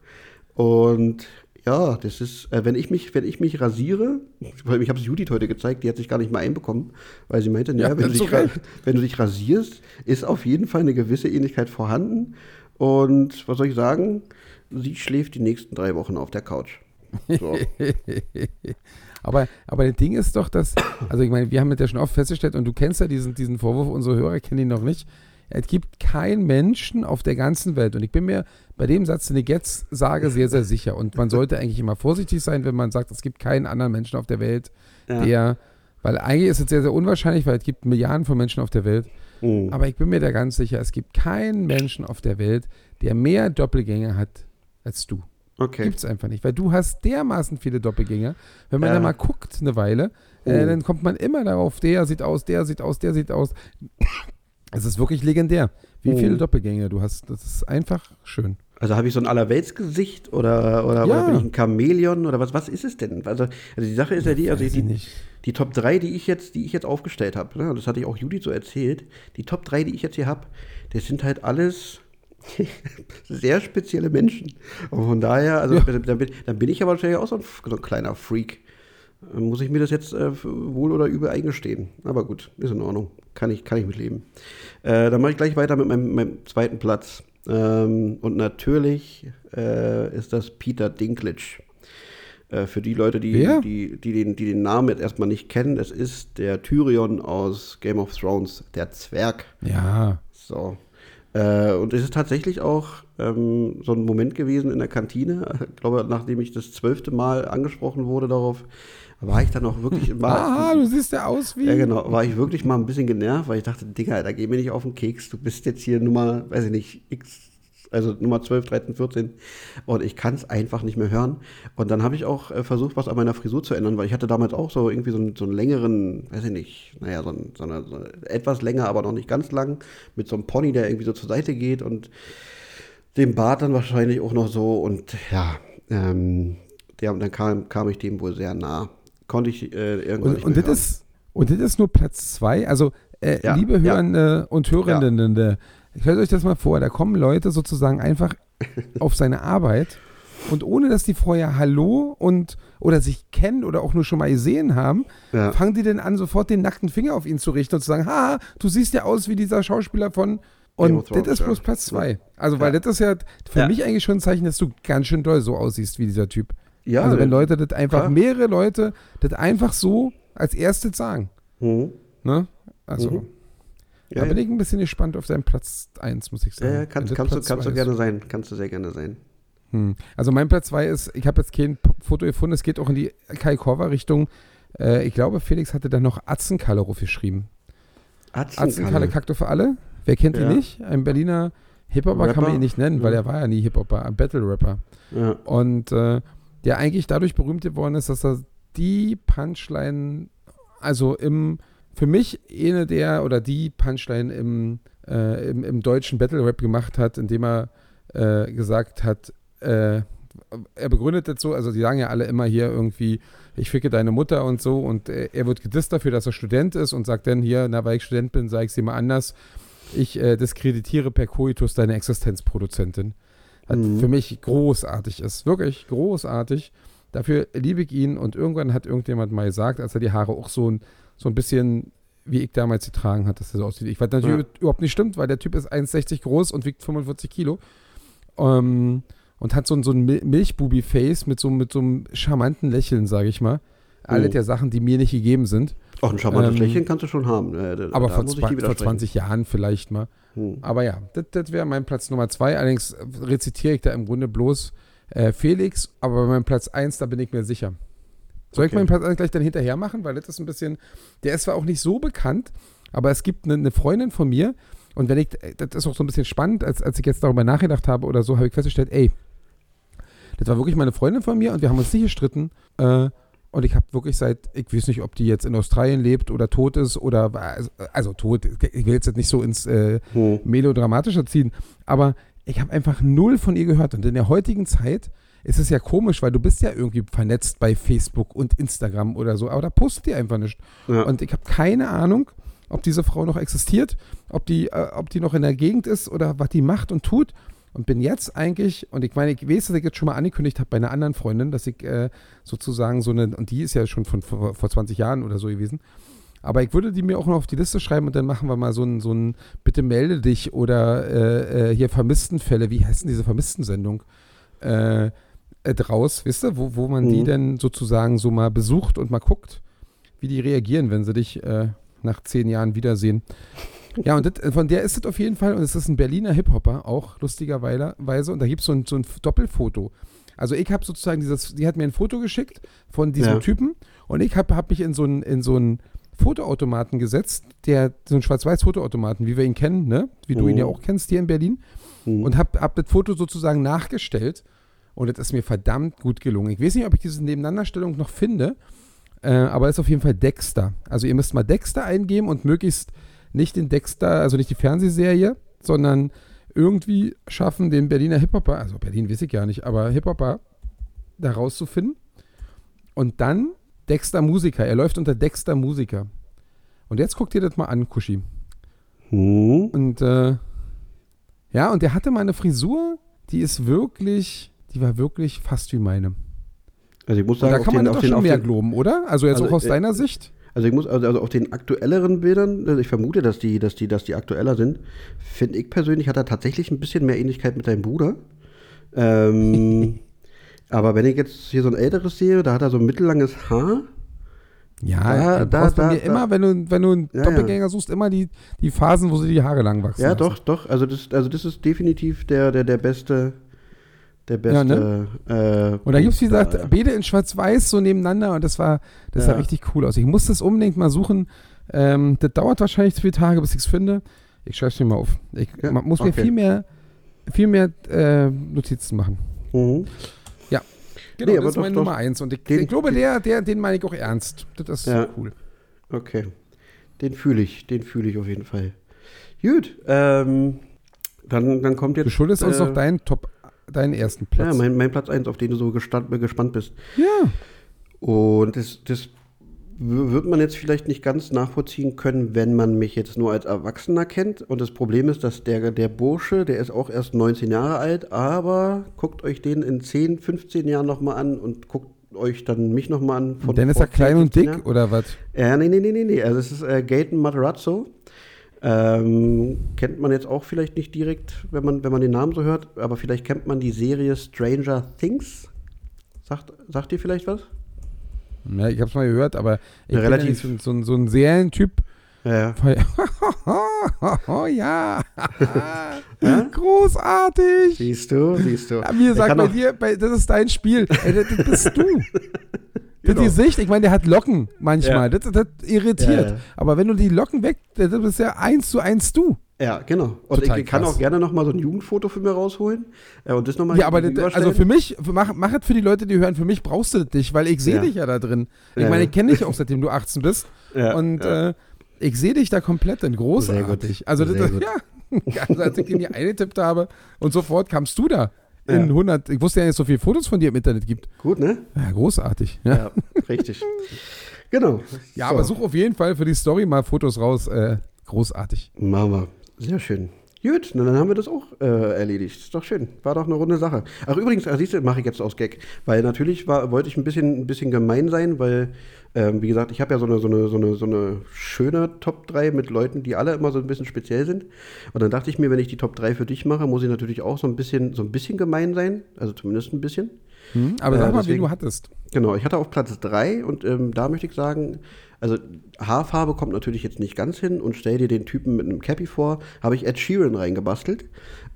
Und ja, das ist, äh, wenn ich mich, wenn ich mich rasiere, weil ich habe es Judith heute gezeigt, die hat sich gar nicht mal einbekommen, weil sie meinte, naja, Ja, wenn, du dich, Recht. wenn du dich rasierst, ist auf jeden Fall eine gewisse Ähnlichkeit vorhanden. Und was soll ich sagen? Sie schläft die nächsten drei Wochen auf der Couch. So. [laughs] aber, aber das Ding ist doch, dass, also ich meine, wir haben das ja schon oft festgestellt und du kennst ja diesen, diesen Vorwurf, unsere Hörer kennen ihn noch nicht. Es gibt keinen Menschen auf der ganzen Welt und ich bin mir bei dem Satz, den ich jetzt sage, sehr, sehr sicher. Und man sollte eigentlich immer vorsichtig sein, wenn man sagt, es gibt keinen anderen Menschen auf der Welt, Ja. der, weil eigentlich ist es sehr, sehr unwahrscheinlich, weil es gibt Milliarden von Menschen auf der Welt. Mhm. Aber ich bin mir da ganz sicher, es gibt keinen Menschen auf der Welt, der mehr Doppelgänger hat als du. Okay. Gibt es einfach nicht, weil du hast dermaßen viele Doppelgänger. Wenn man Ja. da mal guckt eine Weile, äh, Oh. dann kommt man immer darauf, der sieht aus, der sieht aus, der sieht aus. Es ist wirklich legendär, wie Oh. viele Doppelgänger du hast. Das ist einfach schön. Also habe ich so ein Allerweltsgesicht oder, oder, Ja. oder bin ich ein Chamäleon oder was, was ist es denn? Also, also die Sache ist ja die, also die, nicht. die Top 3, die ich jetzt, die ich jetzt aufgestellt habe, ne, das hatte ich auch Judith so erzählt, die Top 3, die ich jetzt hier habe, das sind halt alles sehr spezielle Menschen. Und von daher, also Ja. dann, bin, dann bin ich aber wahrscheinlich auch so ein, kleiner Freak. Muss ich mir das jetzt äh, wohl oder übel eingestehen. Aber gut, ist in Ordnung. Kann ich, kann ich mitleben. Äh, dann mache ich gleich weiter mit meinem, meinem zweiten Platz. Ähm, und natürlich äh, ist das Peter Dinklage. Äh, für die Leute, die, die, die, den, die den Namen jetzt erstmal nicht kennen, es ist der Tyrion aus Game of Thrones, der Zwerg. Ja. So. Äh, und es ist tatsächlich auch ähm, so ein Moment gewesen in der Kantine. Ich glaube, nachdem ich das zwölfte Mal angesprochen wurde darauf, war ich dann auch wirklich [laughs] mal. Ah, du siehst ja aus wie. Ja, genau. War ich wirklich mal ein bisschen genervt, weil ich dachte, Digga, da geh mir nicht auf den Keks. Du bist jetzt hier Nummer, weiß ich nicht, X, also Nummer 12, 13, 14. Und ich kann es einfach nicht mehr hören. Und dann habe ich auch äh, versucht, was an meiner Frisur zu ändern, weil ich hatte damals auch so irgendwie so einen, so einen längeren, weiß ich nicht, naja, so, ein, so, eine, so eine, etwas länger, aber noch nicht ganz lang, mit so einem Pony, der irgendwie so zur Seite geht und dem Bart dann wahrscheinlich auch noch so. Und ja, ähm, der, dann kam, kam ich dem wohl sehr nah. Konnte ich äh, irgendwann Und, nicht und, das hören. ist, und das ist nur Platz zwei. Also, äh, Ja, liebe ja. Hörende und Hörenden, äh, stellt euch das mal vor, da kommen Leute sozusagen einfach auf seine Arbeit und ohne dass die vorher Hallo und oder sich kennen oder auch nur schon mal gesehen haben, Ja. fangen die denn an, sofort den nackten Finger auf ihn zu richten und zu sagen, ha, du siehst ja aus wie dieser Schauspieler von und das ist bloß Platz zwei. Also, weil Ja. das ist ja für Ja. mich eigentlich schon ein Zeichen, dass du ganz schön doll so aussiehst wie dieser Typ. Ja, also, wenn Leute das einfach, klar. mehrere Leute das einfach so als erstes sagen. Mhm. Ne? Also, Mhm. Da Ja, bin ja. ich ein bisschen gespannt auf deinen Platz 1, muss ich sagen. ja, kannst, das kannst, du, kannst du gerne sein. Kannst du sehr gerne sein. Hm. Also mein Platz 2 ist, ich habe jetzt kein Foto gefunden, es geht auch in die Kai Korver-Richtung. Äh, ich glaube, Felix hatte da noch Atzenkalle geschrieben. Atzenkalle Kakto für alle. Wer kennt Ja. ihn nicht? Ein Berliner Hip-Hopper kann man ihn nicht nennen, weil Ja. er war ja nie Hip-Hopper, ein Battle-Rapper. Ja. Und äh, der eigentlich dadurch berühmt geworden ist, dass er die Punchline, also im, für mich eine der oder die Punchline im, äh, im, im deutschen Battle Rap gemacht hat, indem er äh, gesagt hat, äh, er begründet das so, also die sagen ja alle immer hier irgendwie, ich ficke deine Mutter und so und äh, er wird gedisst dafür, dass er Student ist und sagt dann hier, na, weil ich Student bin, sage ich sie mal anders, ich äh, diskreditiere per Coitus deine Existenzproduzentin. Hat Mhm. für mich großartig ist, wirklich großartig. Dafür liebe ich ihn und irgendwann hat irgendjemand mal gesagt, als er die Haare auch so ein, so ein bisschen wie ich damals getragen hat, dass er so aussieht. Ich weiß natürlich Ja. überhaupt nicht stimmt, weil der Typ ist 1,60 groß und wiegt 45 Kilo. Ähm, und hat so ein, so ein Mil- Milchbubi-Face mit so, mit so einem charmanten Lächeln, sage ich mal. Alle Oh. der Sachen, die mir nicht gegeben sind. Auch ein charmantes Ähm, Lächeln kannst du schon haben. Äh, Aber vor, vor widersprechen. 20 Jahren vielleicht mal. Hm. Aber ja, das, wäre mein Platz Nummer zwei. Allerdings rezitiere ich da im Grunde bloß äh, Felix, aber bei meinem Platz eins, da bin ich mir sicher. Soll ich Okay. meinen Platz gleich dann hinterher machen? Weil das ist ein bisschen, der ist zwar auch nicht so bekannt, aber es gibt eine, eine Freundin von mir und wenn ich, das ist auch so ein bisschen spannend, als, als ich jetzt darüber nachgedacht habe oder so, habe ich festgestellt, ey, das war wirklich meine Freundin von mir und wir haben uns nicht gestritten. Äh, und ich habe wirklich seit, ich weiß nicht, ob die jetzt in Australien lebt oder tot ist oder, also, also tot, ich will jetzt nicht so ins äh, Hm. melodramatischer ziehen, aber ich habe einfach null von ihr gehört. Und in der heutigen Zeit ist es ja komisch, weil du bist ja irgendwie vernetzt bei Facebook und Instagram oder so, aber da postet die einfach nicht. Ja. Und ich habe keine Ahnung, ob diese Frau noch existiert, ob die, äh, ob die noch in der Gegend ist oder was die macht und tut. Und bin jetzt eigentlich, und ich meine, ich weiß, dass ich jetzt schon mal angekündigt habe bei einer anderen Freundin, dass ich äh, sozusagen so eine, und die ist ja schon von vor, vor 20 Jahren oder so gewesen, aber ich würde die mir auch noch auf die Liste schreiben und dann machen wir mal so ein, so ein Bitte melde dich oder äh, äh, hier Vermisstenfälle, wie heißt denn diese Vermisstensendung? Äh, draus, wisst ihr, wo, wo man die Mhm. denn sozusagen so mal besucht und mal guckt, wie die reagieren, wenn sie dich äh, nach zehn Jahren wiedersehen. [laughs] Ja, und das, von der ist es auf jeden Fall, und es ist ein Berliner Hip-Hopper, auch lustigerweise, und da gibt es so ein, so ein Doppelfoto. Also ich habe sozusagen dieses, die hat mir ein Foto geschickt von diesem Ja. Typen und ich habe hab mich in so einen in so einen Fotoautomaten gesetzt, der so ein Schwarz-Weiß-Fotoautomaten, wie wir ihn kennen, ne? Wie du ihn Mhm. ja auch kennst hier in Berlin. Hm. Und habe hab das Foto sozusagen nachgestellt und das ist mir verdammt gut gelungen. Ich weiß nicht, ob ich diese Nebeneinanderstellung noch finde, äh, aber es ist auf jeden Fall Dexter. Also ihr müsst mal Dexter eingeben und möglichst nicht den Dexter, also nicht die Fernsehserie, sondern irgendwie schaffen, den Berliner Hip-Hopper, also Berlin weiß ich ja nicht, aber Hip-Hopper da rauszufinden. Und dann Dexter Musiker. Er läuft unter Dexter Musiker. Und jetzt guckt ihr das mal an, Kuschi. Hm. Und äh, ja, und der hatte mal eine Frisur, die ist wirklich, die war wirklich fast wie meine. Also ich muss Und sagen, da auf kann man den, doch auf den, schon mehr den, globen, oder? Also jetzt Also, auch aus äh, deiner Sicht? Also ich muss also, also auf den aktuelleren Bildern, also ich vermute, dass die, dass die, dass die aktueller sind, finde ich persönlich hat er tatsächlich ein bisschen mehr Ähnlichkeit mit deinem Bruder. Ähm, [laughs] aber wenn ich jetzt hier so ein älteres sehe, da hat er so ein mittellanges Haar. Ja, da- du da- da- mir da- immer, wenn du, wenn du einen Ja, Doppelgänger suchst, immer die, die Phasen, wo sie die Haare lang wachsen. Ja, lassen. doch, doch. Also das, also das ist definitiv der, der, der beste, der beste. Ja, ne? äh, Und da gibt es, wie gesagt, ja. beide in Schwarz-Weiß so nebeneinander und das war, das sah Ja. richtig cool aus. Ich muss das unbedingt mal suchen. Ähm, das dauert wahrscheinlich zwei Tage, bis ich es finde. Ich schreibe es mir mal auf. Ich Ja, muss mir okay. viel mehr, viel mehr äh, Notizen machen. Mhm. Genau, Nee, das ist meine Nummer eins. Und ich, Den- ich glaube, der, der, den meine ich auch ernst. Das ist Ja. cool. Okay. Den fühle ich, den fühle ich auf jeden Fall. Gut, ähm, dann, dann kommt jetzt. Du schuldest uns äh, noch deinen Top, deinen ersten Ja, Platz. mein, mein Platz 1, auf den du so gestand, gespannt bist. Ja. Und das, das w- wird man jetzt vielleicht nicht ganz nachvollziehen können, wenn man mich jetzt nur als Erwachsener kennt. Und das Problem ist, dass der, der Bursche, der ist auch erst 19 Jahre alt, aber guckt euch den in 10, 15 Jahren nochmal an und guckt euch dann mich nochmal an. Und dann ist er klein 10, und 15 dick, Jahren. oder was? Ja, nee, nee, nee, nee, nee. Also es ist äh, Gaten Materazzo. Ähm, kennt man jetzt auch vielleicht nicht direkt, wenn man, wenn man den Namen so hört, aber vielleicht kennt man die Serie Stranger Things. Sagt, sagt ihr vielleicht was? Ja, ich hab's mal gehört, aber ich Ja, bin ja relativ- nicht so, so, so ein Serientyp. Ja, ja. Oh [laughs] [laughs] ja. Großartig. Siehst du, siehst du. Ja, wie gesagt, kann bei dir, bei, das ist dein Spiel. Das bist du. [laughs] Das Genau. Gesicht, ich meine, der hat Locken manchmal. Das, das irritiert. Ja, ja. Aber wenn du die Locken weg, das bist ja eins zu eins du. Ja, genau. Und Total ich kann krass. auch gerne noch mal so ein Jugendfoto für mich rausholen äh, und das noch mal Ja, aber das, also für mich, für, mach, mach es für die Leute, die hören, für mich brauchst du das nicht, weil ich sehe Ja. dich ja da drin. Ich Ja, meine, ja. ich kenne dich [laughs] auch, seitdem du 18 bist. Ja, und ja. Äh, Ich sehe dich da komplett in großartig. Also, das, [laughs] ja, also als ich den hier eingetippt habe und sofort kamst du da in Ja. 100. Ich wusste ja nicht, dass es so viele Fotos von dir im Internet gibt. Gut, ne? Ja, großartig. Ja, Ja, richtig. Genau. ja So. aber such auf jeden Fall für die Story mal Fotos raus. Äh, großartig. Machen wir. Sehr schön. Gut, na, dann haben wir das auch äh, erledigt. Ist doch schön. War doch eine runde Sache. Ach, übrigens, ah, siehst du, mache ich jetzt aus Gag. Weil natürlich war, wollte ich ein bisschen, ein bisschen gemein sein, weil, ähm, wie gesagt, ich habe ja so eine, so, eine, so, eine, so eine schöne Top 3 mit Leuten, die alle immer so ein bisschen speziell sind. Und dann dachte ich mir, wenn ich die Top 3 für dich mache, muss ich natürlich auch so ein bisschen, so ein bisschen gemein sein. Also zumindest ein bisschen. Hm? Aber Äh, sag mal, deswegen- wen du hattest. Genau, ich hatte auf Platz 3 und ähm, da möchte ich sagen, also Haarfarbe kommt natürlich jetzt nicht ganz hin und stell dir den Typen mit einem Cappy vor, habe ich Ed Sheeran reingebastelt.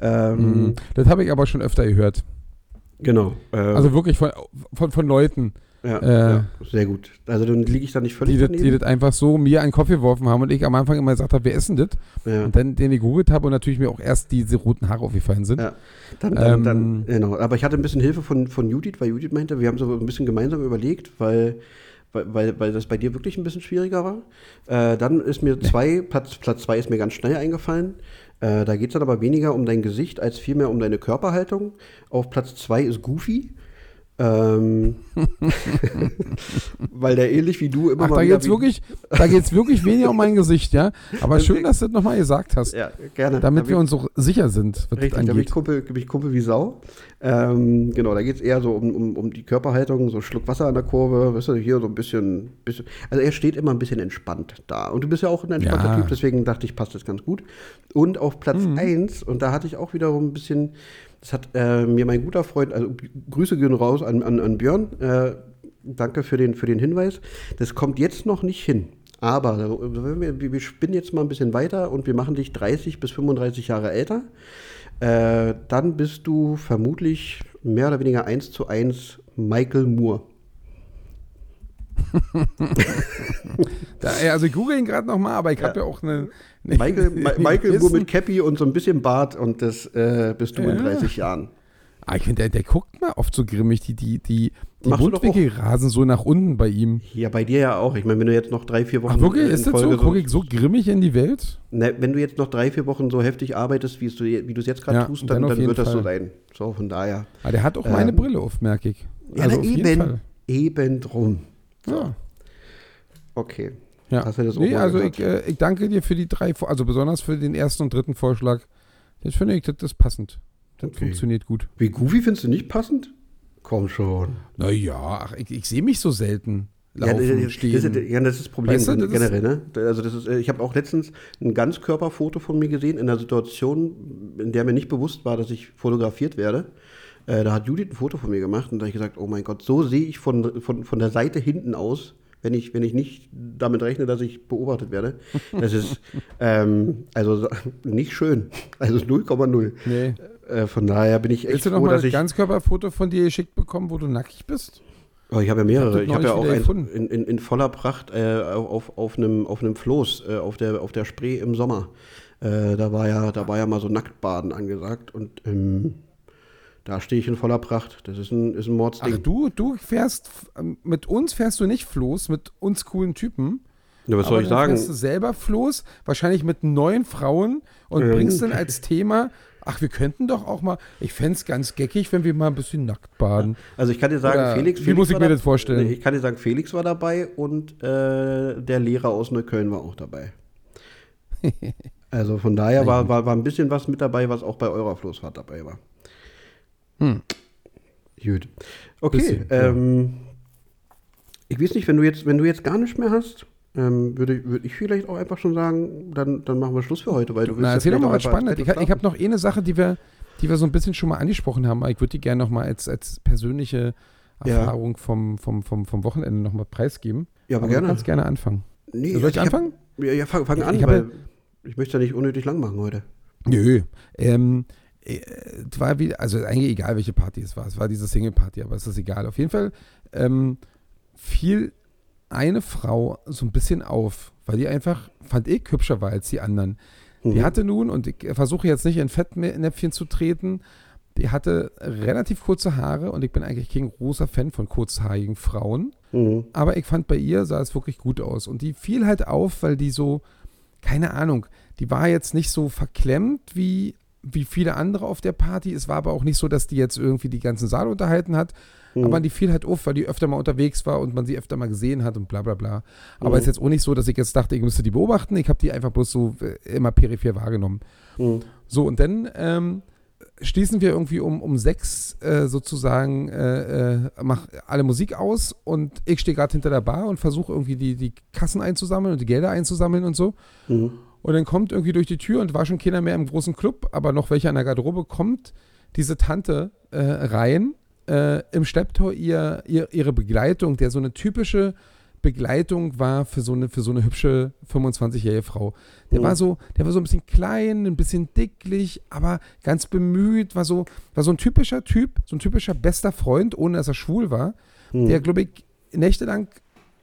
Ähm, Hm, Das habe ich aber schon öfter gehört. Genau. ähm, Also wirklich von, von, von Leuten, ja, äh, ja, sehr gut. Also dann liege ich da nicht völlig die das, die daneben. das einfach so mir einen Kopf geworfen haben und ich am Anfang immer gesagt habe, wer ist denn das? ja. Und dann den gegoogelt habe und natürlich mir auch erst diese roten Haare aufgefallen sind. Ja, dann, dann, Ähm, dann, genau. Aber ich hatte ein bisschen Hilfe von, von Judith, weil Judith meinte, wir haben so ein bisschen gemeinsam überlegt, weil, weil, weil, weil das bei dir wirklich ein bisschen schwieriger war. Äh, dann ist mir zwei, Platz, Platz zwei ist mir ganz schnell eingefallen. Äh, da geht es dann aber weniger um dein Gesicht als vielmehr um deine Körperhaltung. Auf Platz zwei ist Goofy. Ähm, [laughs] weil der ähnlich wie du immer Ach, mal da geht's wirklich, da geht's wirklich weniger um mein Gesicht, ja. Aber schön, dass du das nochmal gesagt hast. Ja, gerne. Damit Da wir bin- uns auch sicher sind, was Richtig, da bin ich. Kumpel, bin ich Kumpel wie Sau. Ähm, genau, da geht es eher so um, um, um die Körperhaltung, so Schluck Wasser an der Kurve, weißt du, hier so ein bisschen, bisschen. Also er steht immer ein bisschen entspannt da. Und du bist ja auch ein entspannter Ja. Typ, deswegen dachte ich, passt das ganz gut. Und auf Platz Mhm. 1, und da hatte ich auch wiederum ein bisschen, das hat äh, mir mein guter Freund, also Grüße gehen raus an, an, an Björn, äh, danke für den, für den Hinweis. Das kommt jetzt noch nicht hin. Aber äh, wir, wir spinnen jetzt mal ein bisschen weiter und wir machen dich 30 bis 35 Jahre älter. Äh, dann bist du vermutlich mehr oder weniger eins zu eins Michael Moore. [laughs] Da, also ich google ihn gerade nochmal, aber ich habe ja auch eine. eine [laughs] Michael, [laughs] Ma Michael Wissen- mit Cappy und so ein bisschen Bart und das äh, bist du in Ja. 30 Jahren. Ah, ich finde, der, der guckt mal oft so grimmig. Die, die, die, die Mundwinkel rasen so nach unten bei ihm. Ja, bei dir ja auch. Ich meine, wenn du jetzt noch drei, vier Wochen Ach, wirklich? in Ist das so? Folge Gucke ich so grimmig in die Welt? Ne, wenn du jetzt noch drei, vier Wochen so heftig arbeitest, wie du, es jetzt gerade Ja, tust, dann dann, dann wird das so Fall. sein. So, von daher. Ah, der hat auch meine Ähm, Brille auf, merke ich. Ja, Also na, eben. Fall. Eben drum. Ja. Okay. Ja. Hast du das nee, also ich, äh, ich danke dir für die drei, also besonders für den ersten und dritten Vorschlag. Das finde ich, das ist passend. Das Okay. funktioniert gut. Wie Goofy findest du nicht passend? Komm schon. Naja, ich, ich sehe mich so selten Ja, laufen, das, stehen. das, ist- ja, das ist das Problem Weißt du, das generell, ne? Also das ist, äh, ich habe auch letztens ein Ganzkörperfoto von mir gesehen in einer Situation, in der mir nicht bewusst war, dass ich fotografiert werde. Äh, da hat Judith ein Foto von mir gemacht und da habe ich gesagt, oh mein Gott, so sehe ich von, von, von der Seite hinten aus, wenn ich, wenn ich nicht damit rechne, dass ich beobachtet werde. Das ist [laughs] ähm, also nicht schön. Also 0,0. nee. Äh, von daher bin ich echt Willst du noch froh, mal dass ein ich. Ganzkörperfoto von dir geschickt bekommen, wo du nackig bist? Oh, ich habe ja mehrere. Ich hab habe das ja auch gefunden. in, in, in voller Pracht äh, auf, auf, einem, auf einem Floß, äh, auf, der, auf der Spree im Sommer. Äh, da, war ja, da war ja mal so Nacktbaden angesagt und ähm, da stehe ich in voller Pracht. Das ist ein, ist ein Ach, Mordsding. du, du fährst, ähm, mit uns fährst du nicht Floß, mit uns coolen Typen. ja, was aber soll ich sagen? Fährst du selber Floß, wahrscheinlich mit neun Frauen und Ähm. bringst dann als Thema, ach, wir könnten doch auch mal, ich fände es ganz geckig, wenn wir mal ein bisschen nackt baden. Also ich kann dir sagen, Oder Felix, wie Felix muss ich war mir da- das vorstellen? Nee, Ich kann dir sagen, Felix war dabei und äh, der Lehrer aus Neukölln war auch dabei. [laughs] also von daher war, war, war ein bisschen was mit dabei, was auch bei eurer Floßfahrt dabei war. Hm. Gut. Okay. Bisschen, ja. ähm, ich weiß nicht, wenn du jetzt, wenn du jetzt gar nichts mehr hast, ähm, würde, würde ich vielleicht auch einfach schon sagen, dann, dann machen wir Schluss für heute, weil du Na, ja erzähl doch mal was Spannendes. Ich, ich habe noch eh eine Sache, die wir, die wir so ein bisschen schon mal angesprochen haben, aber ich würde die gerne noch mal als, als persönliche Ja. Erfahrung vom, vom, vom, vom Wochenende noch mal preisgeben. Ja, aber aber gerne. Du kannst gerne anfangen. Nee, Soll ich hab- anfangen? Ja, ja fang, fang Ich- an, ich habe- ich möchte ja nicht unnötig lang machen heute. Nö. Ähm, äh, war wie, also eigentlich egal, welche Party es war. Es war diese Single-Party, aber es ist egal. Auf jeden Fall ähm, fiel eine Frau so ein bisschen auf, weil die einfach, fand ich, hübscher war als die anderen. Die Mhm. hatte nun, und ich versuche jetzt nicht in Fettnäpfchen zu treten, die hatte relativ kurze Haare und ich bin eigentlich kein großer Fan von kurzhaarigen Frauen. Mhm. Aber ich fand bei ihr sah es wirklich gut aus. Und die fiel halt auf, weil die so, keine Ahnung, die war jetzt nicht so verklemmt wie, wie viele andere auf der Party. Es war aber auch nicht so, dass die jetzt irgendwie die ganzen Saal unterhalten hat. Mhm. Aber die fiel halt auf, weil die öfter mal unterwegs war und man sie öfter mal gesehen hat und bla bla bla. Aber Mhm. es ist jetzt auch nicht so, dass ich jetzt dachte, ich müsste die beobachten. Ich habe die einfach bloß so äh, immer peripher wahrgenommen. Mhm. So, und dann ähm, schließen wir irgendwie um, um sechs äh, sozusagen, äh, äh, mach alle Musik aus und ich stehe gerade hinter der Bar und versuche irgendwie die, die Kassen einzusammeln und die Gelder einzusammeln und so. Mhm. Und dann kommt irgendwie durch die Tür und war schon keiner mehr im großen Club, aber noch welcher an der Garderobe, kommt diese Tante äh, rein, äh, im Schlepptau ihr, ihr, ihre Begleitung, der so eine typische Begleitung war für so eine, für so eine hübsche 25-jährige Frau. Der Mhm. war so, der war so ein bisschen klein, ein bisschen dicklich, aber ganz bemüht, war so, war so ein typischer Typ, so ein typischer bester Freund, ohne dass er schwul war, Mhm. der, glaube ich, nächtelang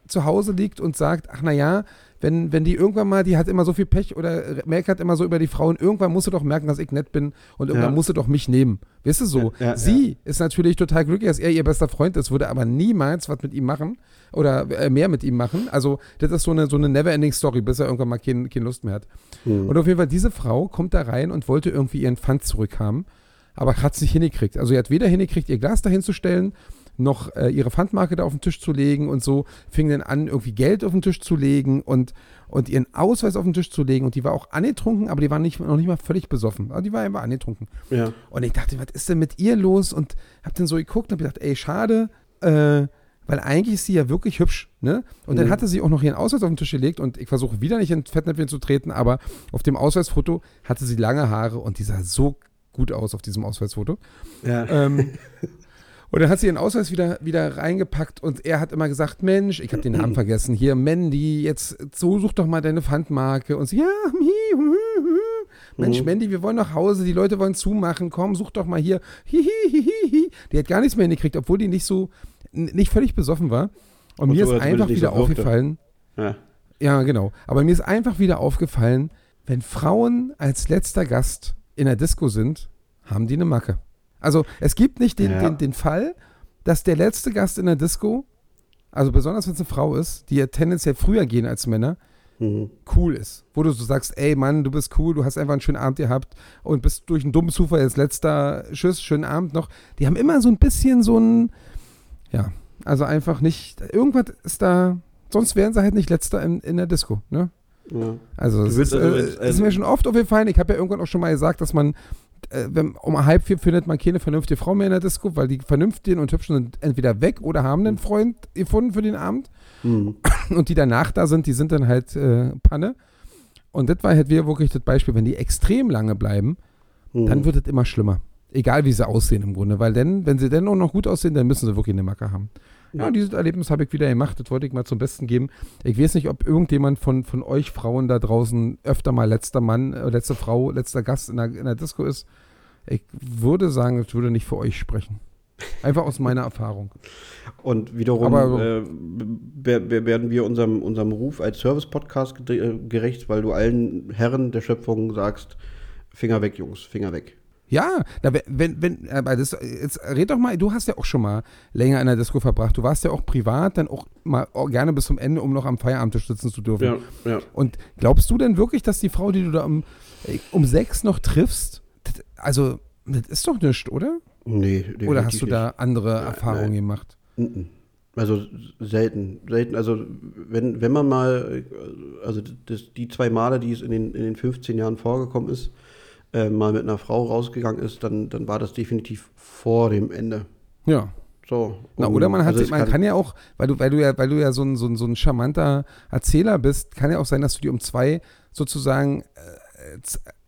zu Hause liegt und sagt, ach naja, wenn, wenn die irgendwann mal, die hat immer so viel Pech oder meckert immer so über die Frauen, irgendwann musst du doch merken, dass ich nett bin und irgendwann Ja. musst du doch mich nehmen. Weißt du so? Ja, ja, Sie ist natürlich total glücklich, dass er ihr bester Freund ist, würde aber niemals was mit ihm machen oder äh, mehr mit ihm machen. Also das ist so eine, so eine Never-Ending-Story, bis er irgendwann mal kein, keine Lust mehr hat. Mhm. Und auf jeden Fall, diese Frau kommt da rein und wollte irgendwie ihren Pfand zurückhaben, aber hat es nicht hingekriegt. Also sie hat weder hingekriegt, ihr Glas dahin zu stellen, noch äh, ihre Pfandmarke da auf den Tisch zu legen und so, fing dann an, irgendwie Geld auf den Tisch zu legen und, und ihren Ausweis auf den Tisch zu legen. Und die war auch angetrunken, aber die war nicht, noch nicht mal völlig besoffen. Aber die war immer angetrunken. Ja. Und ich dachte, was ist denn mit ihr los? Und hab dann so geguckt und hab gedacht, ey, schade, äh, weil eigentlich ist sie ja wirklich hübsch, ne? Und dann Mhm. hatte sie auch noch ihren Ausweis auf den Tisch gelegt und ich versuche wieder nicht in Fettnäpfchen zu treten, aber auf dem Ausweisfoto hatte sie lange Haare und die sah so gut aus auf diesem Ausweisfoto. Ja. Ähm, [laughs] und dann hat sie ihren Ausweis wieder, wieder reingepackt und er hat immer gesagt, Mensch, ich habe den Namen [clears throat] vergessen, hier, Mandy, jetzt so such doch mal deine Pfandmarke. Und sie, ja, hi, hu, hu, hu. Mensch, Mhm. Mandy, wir wollen nach Hause, die Leute wollen zumachen, komm, such doch mal hier. Hi, hi, hi, hi, hi. Die hat gar nichts mehr hingekriegt, obwohl die nicht so, nicht völlig besoffen war. Und, Und mir so, ist einfach wieder so aufgefallen, ja. ja, genau. Aber mir ist einfach wieder aufgefallen, wenn Frauen als letzter Gast in der Disco sind, haben die eine Macke. Also es gibt nicht den, Ja. den, den Fall, dass der letzte Gast in der Disco, also besonders wenn es eine Frau ist, die ja tendenziell früher gehen als Männer, Mhm. cool ist. Wo du so sagst, ey Mann, du bist cool, du hast einfach einen schönen Abend gehabt und bist durch einen dummen Zufall jetzt letzter Schuss, schönen Abend noch. Die haben immer so ein bisschen so ein, ja, also einfach nicht, irgendwas ist da, sonst wären sie halt nicht letzter in, in der Disco, ne? Ja. Also, es willst ist, also äh, ist also- mir schon oft aufgefallen. Ich habe ja irgendwann auch schon mal gesagt, dass man wenn, um halb vier findet man keine vernünftige Frau mehr in der Disco, weil die vernünftigen und hübschen sind entweder weg oder haben einen Freund gefunden für den Abend. Mhm. [clears throat] Und die danach da sind, die sind dann halt äh, Panne. Und das war halt wieder wirklich das Beispiel, wenn die extrem lange bleiben, Mhm. dann wird es immer schlimmer. Egal wie sie aussehen im Grunde, weil dann, wenn sie dann auch noch gut aussehen, dann müssen sie wirklich eine Macke haben. Ja, dieses Erlebnis habe ich wieder gemacht, das wollte ich mal zum Besten geben. Ich weiß nicht, ob irgendjemand von, von euch Frauen da draußen öfter mal letzter Mann, äh, letzte Frau, letzter Gast in der, in der Disco ist. Ich würde sagen, es würde nicht für euch sprechen. Einfach aus meiner Erfahrung. Und wiederum Aber- äh, wer- wer- werden wir unserem, unserem Ruf als Service-Podcast gerecht, weil du allen Herren der Schöpfung sagst, Finger weg, Jungs, Finger weg. Ja, na, wenn- wenn, aber das, jetzt red doch mal, du hast ja auch schon mal länger in der Disco verbracht. Du warst ja auch privat dann auch mal auch gerne bis zum Ende, um noch am Feierabendtisch sitzen zu dürfen. Ja, ja. Und glaubst du denn wirklich, dass die Frau, die du da um, äh, um sechs noch triffst, das, also, das ist doch nichts, oder? Nee, Oder hast du da andere Nein, Erfahrungen nein. gemacht? Also selten, selten. Also wenn, wenn man mal, also das, die zwei Male, die es in den, in den 15 Jahren vorgekommen ist, äh, mal mit einer Frau rausgegangen ist, dann, dann war das definitiv vor dem Ende. Ja. So. Na, oder man hat, also man kann, ja auch, weil du, weil du ja, weil du ja so ein, so ein, so ein charmanter Erzähler bist, kann ja auch sein, dass du die um zwei sozusagen äh,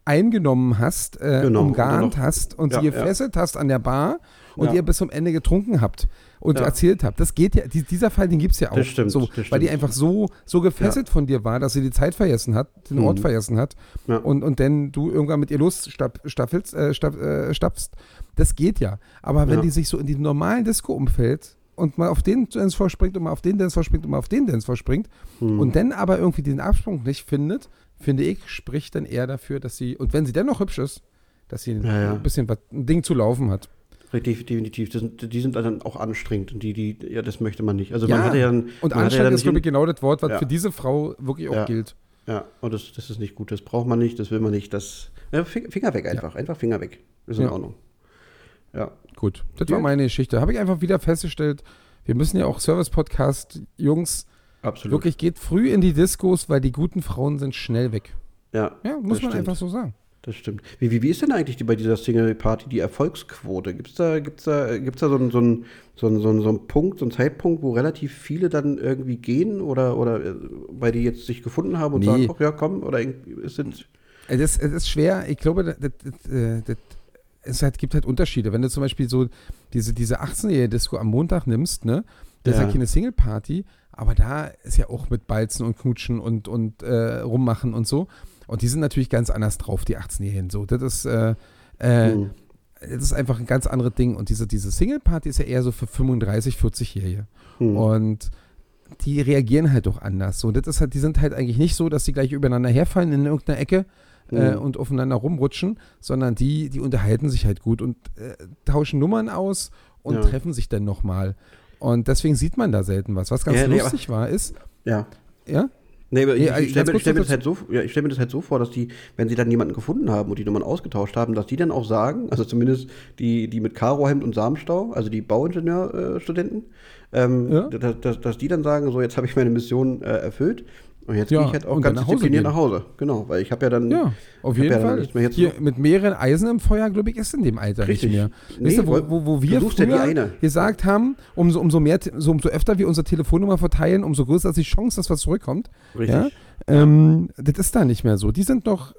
eingenommen hast, äh, Genau, umgarnt noch- hast und Ja, sie ja. gefesselt hast an der Bar und Ja. ihr bis zum Ende getrunken habt und Ja. erzählt habt. Das geht ja, die, dieser Fall, den gibt es ja auch. Das stimmt, so, das Weil die stimmt. einfach so, so gefesselt von dir war, dass sie die Zeit vergessen hat, den Ort Mhm. vergessen hat Ja. und, und dann du irgendwann mit ihr losstaffelst, äh, staff, äh, stapfst. Das geht ja. Aber wenn Ja. die sich so in die normalen Disco-Umfeld und mal auf den Dance vorspringt und mal auf den Dance vorspringt und mal auf den Dance vorspringt Mhm. und dann aber irgendwie den Absprung nicht findet, finde ich, spricht dann eher dafür, dass sie, und wenn sie dennoch hübsch ist, dass sie Ja, ja. ein bisschen was, ein Ding zu laufen hat. Definitiv. Das die sind dann auch anstrengend und die, die, ja, das möchte man nicht. Also Ja, man hatte ja dann. und ja anstrengend dann ist, glaube ich, genau das Wort, was Ja. für diese Frau wirklich auch Ja. gilt. Ja, und das, das ist nicht gut. Das braucht man nicht, das will man nicht. Das, ja, Fi- Finger weg einfach. Einfach Finger weg. Ist in Ja. Ordnung. Ja. Gut, das war meine Geschichte. Habe ich einfach wieder festgestellt, wir müssen ja auch Service-Podcast, Jungs, Absolut. wirklich geht früh in die Diskos, weil die guten Frauen sind schnell weg. Ja, Ja, muss man stimmt. einfach so sagen. Das stimmt. Wie, wie, wie ist denn eigentlich die, bei dieser Single-Party die Erfolgsquote? Gibt es da, gibt's da, gibt's da so, einen, so, einen, so, einen, so, einen, Punkt, so einen Zeitpunkt, wo relativ viele dann irgendwie gehen oder, oder äh, weil die jetzt sich gefunden haben und Nee. sagen, ach ja, komm, oder irgendwie, es sind. Es ist, ist schwer, ich glaube, das, das, das, äh, das, es halt, gibt halt Unterschiede. Wenn du zum Beispiel so diese, diese 18-jährige Disco am Montag nimmst, ne, das ist Ja. ja keine Single-Party, aber da ist ja auch mit Balzen und Knutschen und, und äh, rummachen und so. Und die sind natürlich ganz anders drauf, die 18-Jährigen. So, das ist, äh, äh, Hm. das ist einfach ein ganz anderes Ding. Und diese, diese Single-Party ist ja eher so für 35, 40-Jährige. Hm. Und die reagieren halt auch anders. So, das ist halt, die sind halt eigentlich nicht so, dass die gleich übereinander herfallen in irgendeiner Ecke Mhm. und aufeinander rumrutschen, sondern die, die unterhalten sich halt gut und äh, tauschen Nummern aus und Ja. treffen sich dann nochmal. Und deswegen sieht man da selten was. Was ganz Ja, nee, lustig war, ist, Ja. ja, Nee, aber ich, ich stelle ganz mir, stell mir, das halt so, ja, ich stell mir das halt so vor, dass die, wenn sie dann jemanden gefunden haben und die Nummern ausgetauscht haben, dass die dann auch sagen, also zumindest die, die mit Karohemd und Samenstau, also die Bauingenieurstudenten, ähm, Ja. dass, dass, dass die dann sagen, so jetzt habe ich meine Mission äh, erfüllt und jetzt Ja, gehe ich halt auch ganz nach diszipliniert gehen. nach Hause. Genau, weil ich habe ja dann. ja, auf jeden ja Fall. Hier mit mehreren Eisen im Feuer, glaube ich, ist in dem Alter Richtig. nicht mehr. Nee, weißt du, wo, wo, wo wir früher eine. gesagt haben, umso, umso mehr, so, umso öfter wir unsere Telefonnummer verteilen, umso größer ist die Chance, dass was zurückkommt. Richtig. Ja? Ähm, das ist da nicht mehr so. Die sind noch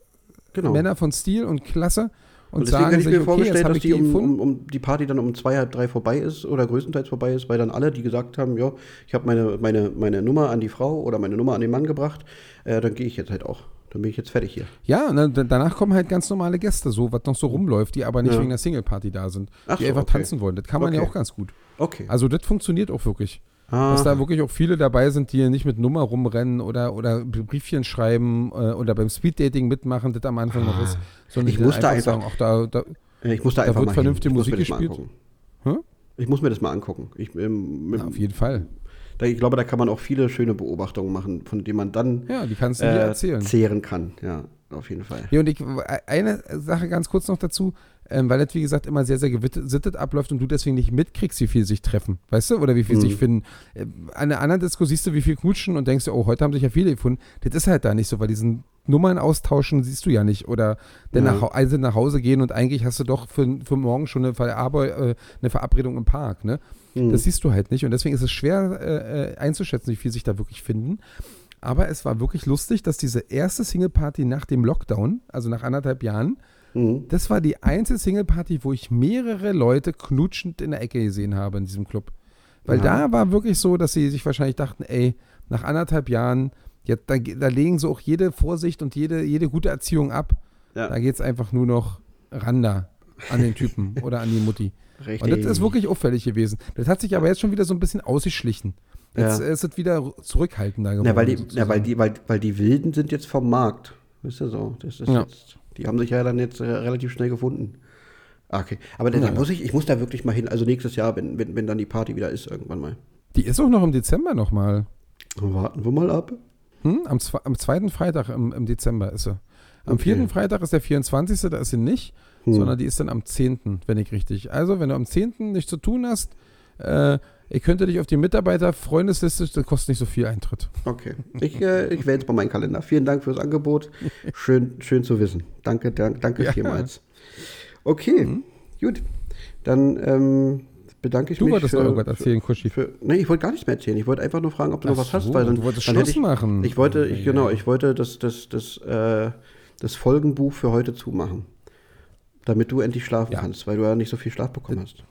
Genau. Männer von Stil und Klasse und, Und deswegen sagen hätte ich sich, mir okay, vorgestellt, habe dass die um, um, um die Party dann um zwei, halb drei vorbei ist oder größtenteils vorbei ist, weil dann alle, die gesagt haben, ja, ich habe meine, meine, meine Nummer an die Frau oder meine Nummer an den Mann gebracht, äh, dann gehe ich jetzt halt auch. Dann bin ich jetzt fertig hier. Ja, dann- danach kommen halt ganz normale Gäste, so was noch so rumläuft, die aber nicht Ja. wegen der Single-Party da sind, Ach die so, einfach okay. tanzen wollen. Das kann man ja Okay. auch ganz gut. Okay. Also das funktioniert auch wirklich. Ah, Dass da wirklich auch viele dabei sind, die nicht mit Nummer rumrennen oder, oder Briefchen schreiben äh, oder beim Speeddating mitmachen, das am Anfang noch ist. Sondern Ah. Ich musste dann einfach- sagen, ach, da, da, ich muss da da einfach wird mal vernünftige muss Musik mir das mal gespielt. angucken. Hä? Ich muss mir das mal angucken. Ich, ähm, na, auf jeden Fall. da, ich glaube, da kann man auch viele schöne Beobachtungen machen, von denen man dann Ja, die kannst du äh, erzählen. zehren kann. Ja, auf jeden Fall. Ja, und ich, eine Sache ganz kurz noch dazu, ähm, weil das, wie gesagt, immer sehr, sehr gesittet abläuft und du deswegen nicht mitkriegst, wie viel sich treffen, weißt du, oder wie viel Mhm. sich finden. Ähm, an der anderen Disco siehst du, wie viel knutschen und denkst oh, heute haben sich ja viele gefunden. Das ist halt da nicht so, weil diesen Nummern austauschen siehst du ja nicht. Oder dann Ja. nach, einzeln nach Hause gehen und eigentlich hast du doch für, für morgen schon eine, Verarbe äh, eine Verabredung im Park, ne? Mhm. Das siehst du halt nicht und deswegen ist es schwer äh, äh, einzuschätzen, wie viel sich da wirklich finden. Aber es war wirklich lustig, dass diese erste Single-Party nach dem Lockdown, also nach anderthalb Jahren, Mhm. das war die einzige Single-Party, wo ich mehrere Leute knutschend in der Ecke gesehen habe in diesem Club. Weil Ja. da war wirklich so, dass sie sich wahrscheinlich dachten, ey, nach anderthalb Jahren, jetzt, da, da legen sie auch jede Vorsicht und jede, jede gute Erziehung ab. Ja. Da geht es einfach nur noch ran da an den Typen [laughs] oder an die Mutti. Richtig. Und das ist wirklich auffällig gewesen. Das hat sich aber jetzt schon wieder so ein bisschen ausgeschlichen. Jetzt Ja. ist es wieder zurückhaltender geworden. Ja, weil die, ja, weil, die, weil, weil die Wilden sind jetzt vom Markt. Wisst ihr so? Das ist Ja. jetzt, die haben sich ja dann jetzt äh, relativ schnell gefunden. Ah, Okay, aber dann Ja. muss ich, ich muss da wirklich mal hin. Also nächstes Jahr, wenn, wenn, wenn dann die Party wieder ist, irgendwann mal. die ist auch noch im Dezember nochmal. Warten wir mal ab. Hm? Am, am zweiten Freitag im, im Dezember ist sie. Am Okay. vierten Freitag ist der 24. Da ist sie nicht, Hm. sondern die ist dann am 10., wenn ich richtig. Also, wenn du am 10. nichts zu tun hast, äh, ich könnte dich auf die Mitarbeiter-Freundesliste, das kostet nicht so viel Eintritt. Okay, ich, äh, ich wähle jetzt mal meinen Kalender. Vielen Dank fürs Angebot. Schön, schön zu wissen. Danke, danke, danke Ja. vielmals. Okay, gut. Dann ähm, bedanke ich Du mich. wolltest für, noch irgendwas erzählen, Kuschi. Für, nee, ich wollte gar nichts mehr erzählen. Ich wollte einfach nur fragen, ob du noch Ach was hast. so, Weil dann, du wolltest dann Schluss ich, machen. Ich wollte, ich, genau, ich wollte das, das, das, äh, das Folgenbuch für heute zumachen. Damit du endlich schlafen Ja. kannst, weil du ja nicht so viel Schlaf bekommen hast.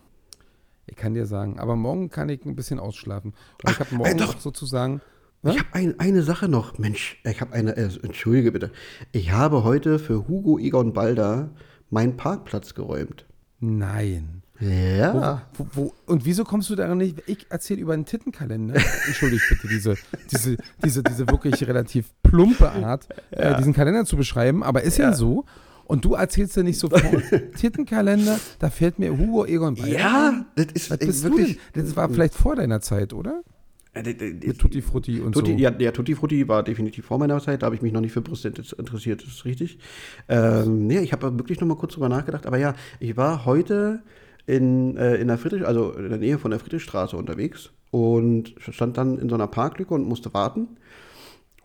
Ich kann dir sagen, aber morgen kann ich ein bisschen ausschlafen. Ich habe morgen äh, doch. sozusagen. Ich Ja? habe ein, eine Sache noch. Mensch, ich habe eine, äh, entschuldige bitte. Ich habe heute für Hugo Egon Balder meinen Parkplatz geräumt. Nein. Ja. Wo, wo, und wieso kommst du daran nicht? Ich erzähle über einen Tittenkalender. [laughs] Entschuldigt bitte diese, diese, diese, diese wirklich relativ plumpe Art, äh, diesen Kalender zu beschreiben. Aber ist ja, so. Und du erzählst ja nicht sofort [laughs] Tittenkalender, da fällt mir Hugo Egon Balder Ja, das ist Was bist du wirklich. denn? Das war vielleicht vor deiner Zeit, oder? Äh, Mit Tutti Frutti und Tutti, so. ja, ja, Tutti Frutti war definitiv vor meiner Zeit, da habe ich mich noch nicht für Brüste interessiert, das ist richtig. Ähm, nee, ich habe wirklich noch mal kurz drüber nachgedacht, aber ja, ich war heute in, äh, in der Friedrich, also in der Nähe von der Friedrichstraße unterwegs und stand dann in so einer Parklücke und musste warten.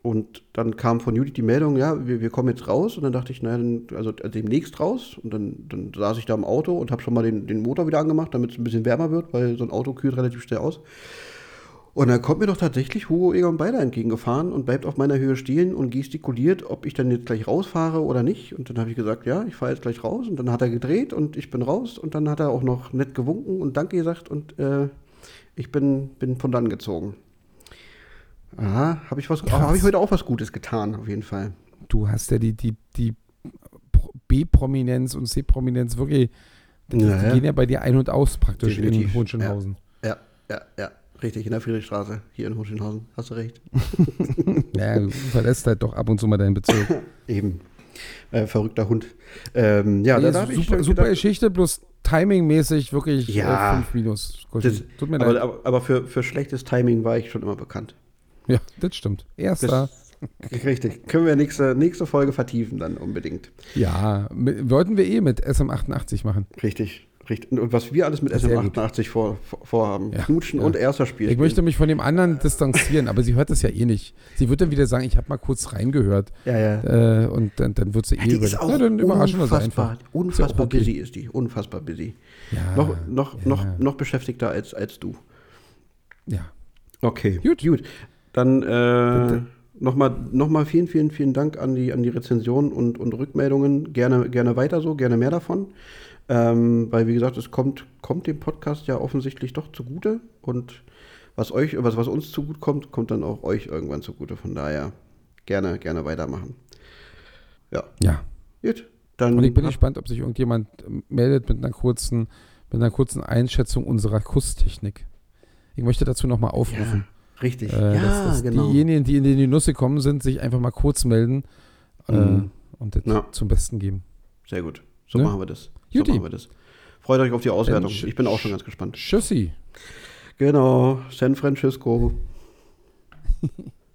Und dann kam von Judith die Meldung, ja, wir, wir kommen jetzt raus. Und dann dachte ich, naja, also demnächst raus. Und dann, dann saß ich da im Auto und habe schon mal den, den Motor wieder angemacht, damit es ein bisschen wärmer wird, weil so ein Auto kühlt relativ schnell aus. Und dann kommt mir doch tatsächlich Hugo Egon Beider entgegengefahren und bleibt auf meiner Höhe stehen und gestikuliert, ob ich dann jetzt gleich rausfahre oder nicht. Und dann habe ich gesagt, ja, ich fahre jetzt gleich raus. Und dann hat er gedreht und ich bin raus. Und dann hat er auch noch nett gewunken und Danke gesagt. Und äh, ich bin, bin von dann gezogen. Aha, habe ich, was- hab ich heute auch was Gutes getan, auf jeden Fall. Du hast ja die, die, die Pro- B-Prominenz und C-Prominenz wirklich, die, die Ja, ja. gehen ja bei dir ein und aus praktisch Definitiv, in Hohenschönhausen. Ja, ja, ja. Richtig, in der Friedrichstraße, hier in Hohenschönhausen. Hast du recht. [laughs] Ja, du verlässt halt doch ab und zu mal deinen Bezirk. [laughs] Eben. Äh, verrückter Hund. Ähm, ja, Ja, da, ist ich super, super gedacht, Geschichte, bloß timingmäßig wirklich Ja. äh, fünf Minus. das, Tut mir leid. aber, aber, aber für, für schlechtes Timing war ich schon immer bekannt. Ja, das stimmt. Erster. Das, richtig. Können wir nächste, nächste Folge vertiefen dann unbedingt. Ja, mit, wollten wir eh mit SM88 machen. Richtig. Richtig. Und was wir alles mit Sehr gut. SM88 vor, vor, vorhaben. Ja, Knutschen ja. und erster Spiel. Ich möchte mich von dem anderen distanzieren, aber sie hört das ja eh nicht. Sie wird dann wieder sagen, ich habe mal kurz reingehört Ja, ja. äh, und dann, dann wird sie eh Die über. Na, dann überraschen wir sie unfassbar, einfach. unfassbar okay. busy ist die. Unfassbar busy. Ja, noch, noch, ja. noch, noch beschäftigter als, als du. ja. Okay, Gut. gut. Dann äh, nochmal noch mal vielen, vielen, vielen Dank an die, an die Rezensionen und, und Rückmeldungen. Gerne, gerne weiter so, gerne mehr davon. Ähm, weil, wie gesagt, es kommt, kommt dem Podcast ja offensichtlich doch zugute. Und was euch, was, was uns zugute kommt, kommt dann auch euch irgendwann zugute. Von daher gerne, gerne weitermachen. Ja, ja. gut. Dann Und ich bin gespannt, ob sich irgendjemand meldet mit einer kurzen, mit einer kurzen Einschätzung unserer Kusstechnik. Ich möchte dazu nochmal aufrufen, ja, richtig. äh, ja, dass, dass genau. diejenigen, die in die Nuss gekommen sind, sich einfach mal kurz melden äh, Mhm. und das Ja. zum Besten geben. Sehr gut. So Ne? machen wir das. So Juti. machen wir das. Freut euch auf die Auswertung. Ich bin auch schon ganz gespannt. Tschüssi. Genau, San Francisco. [laughs]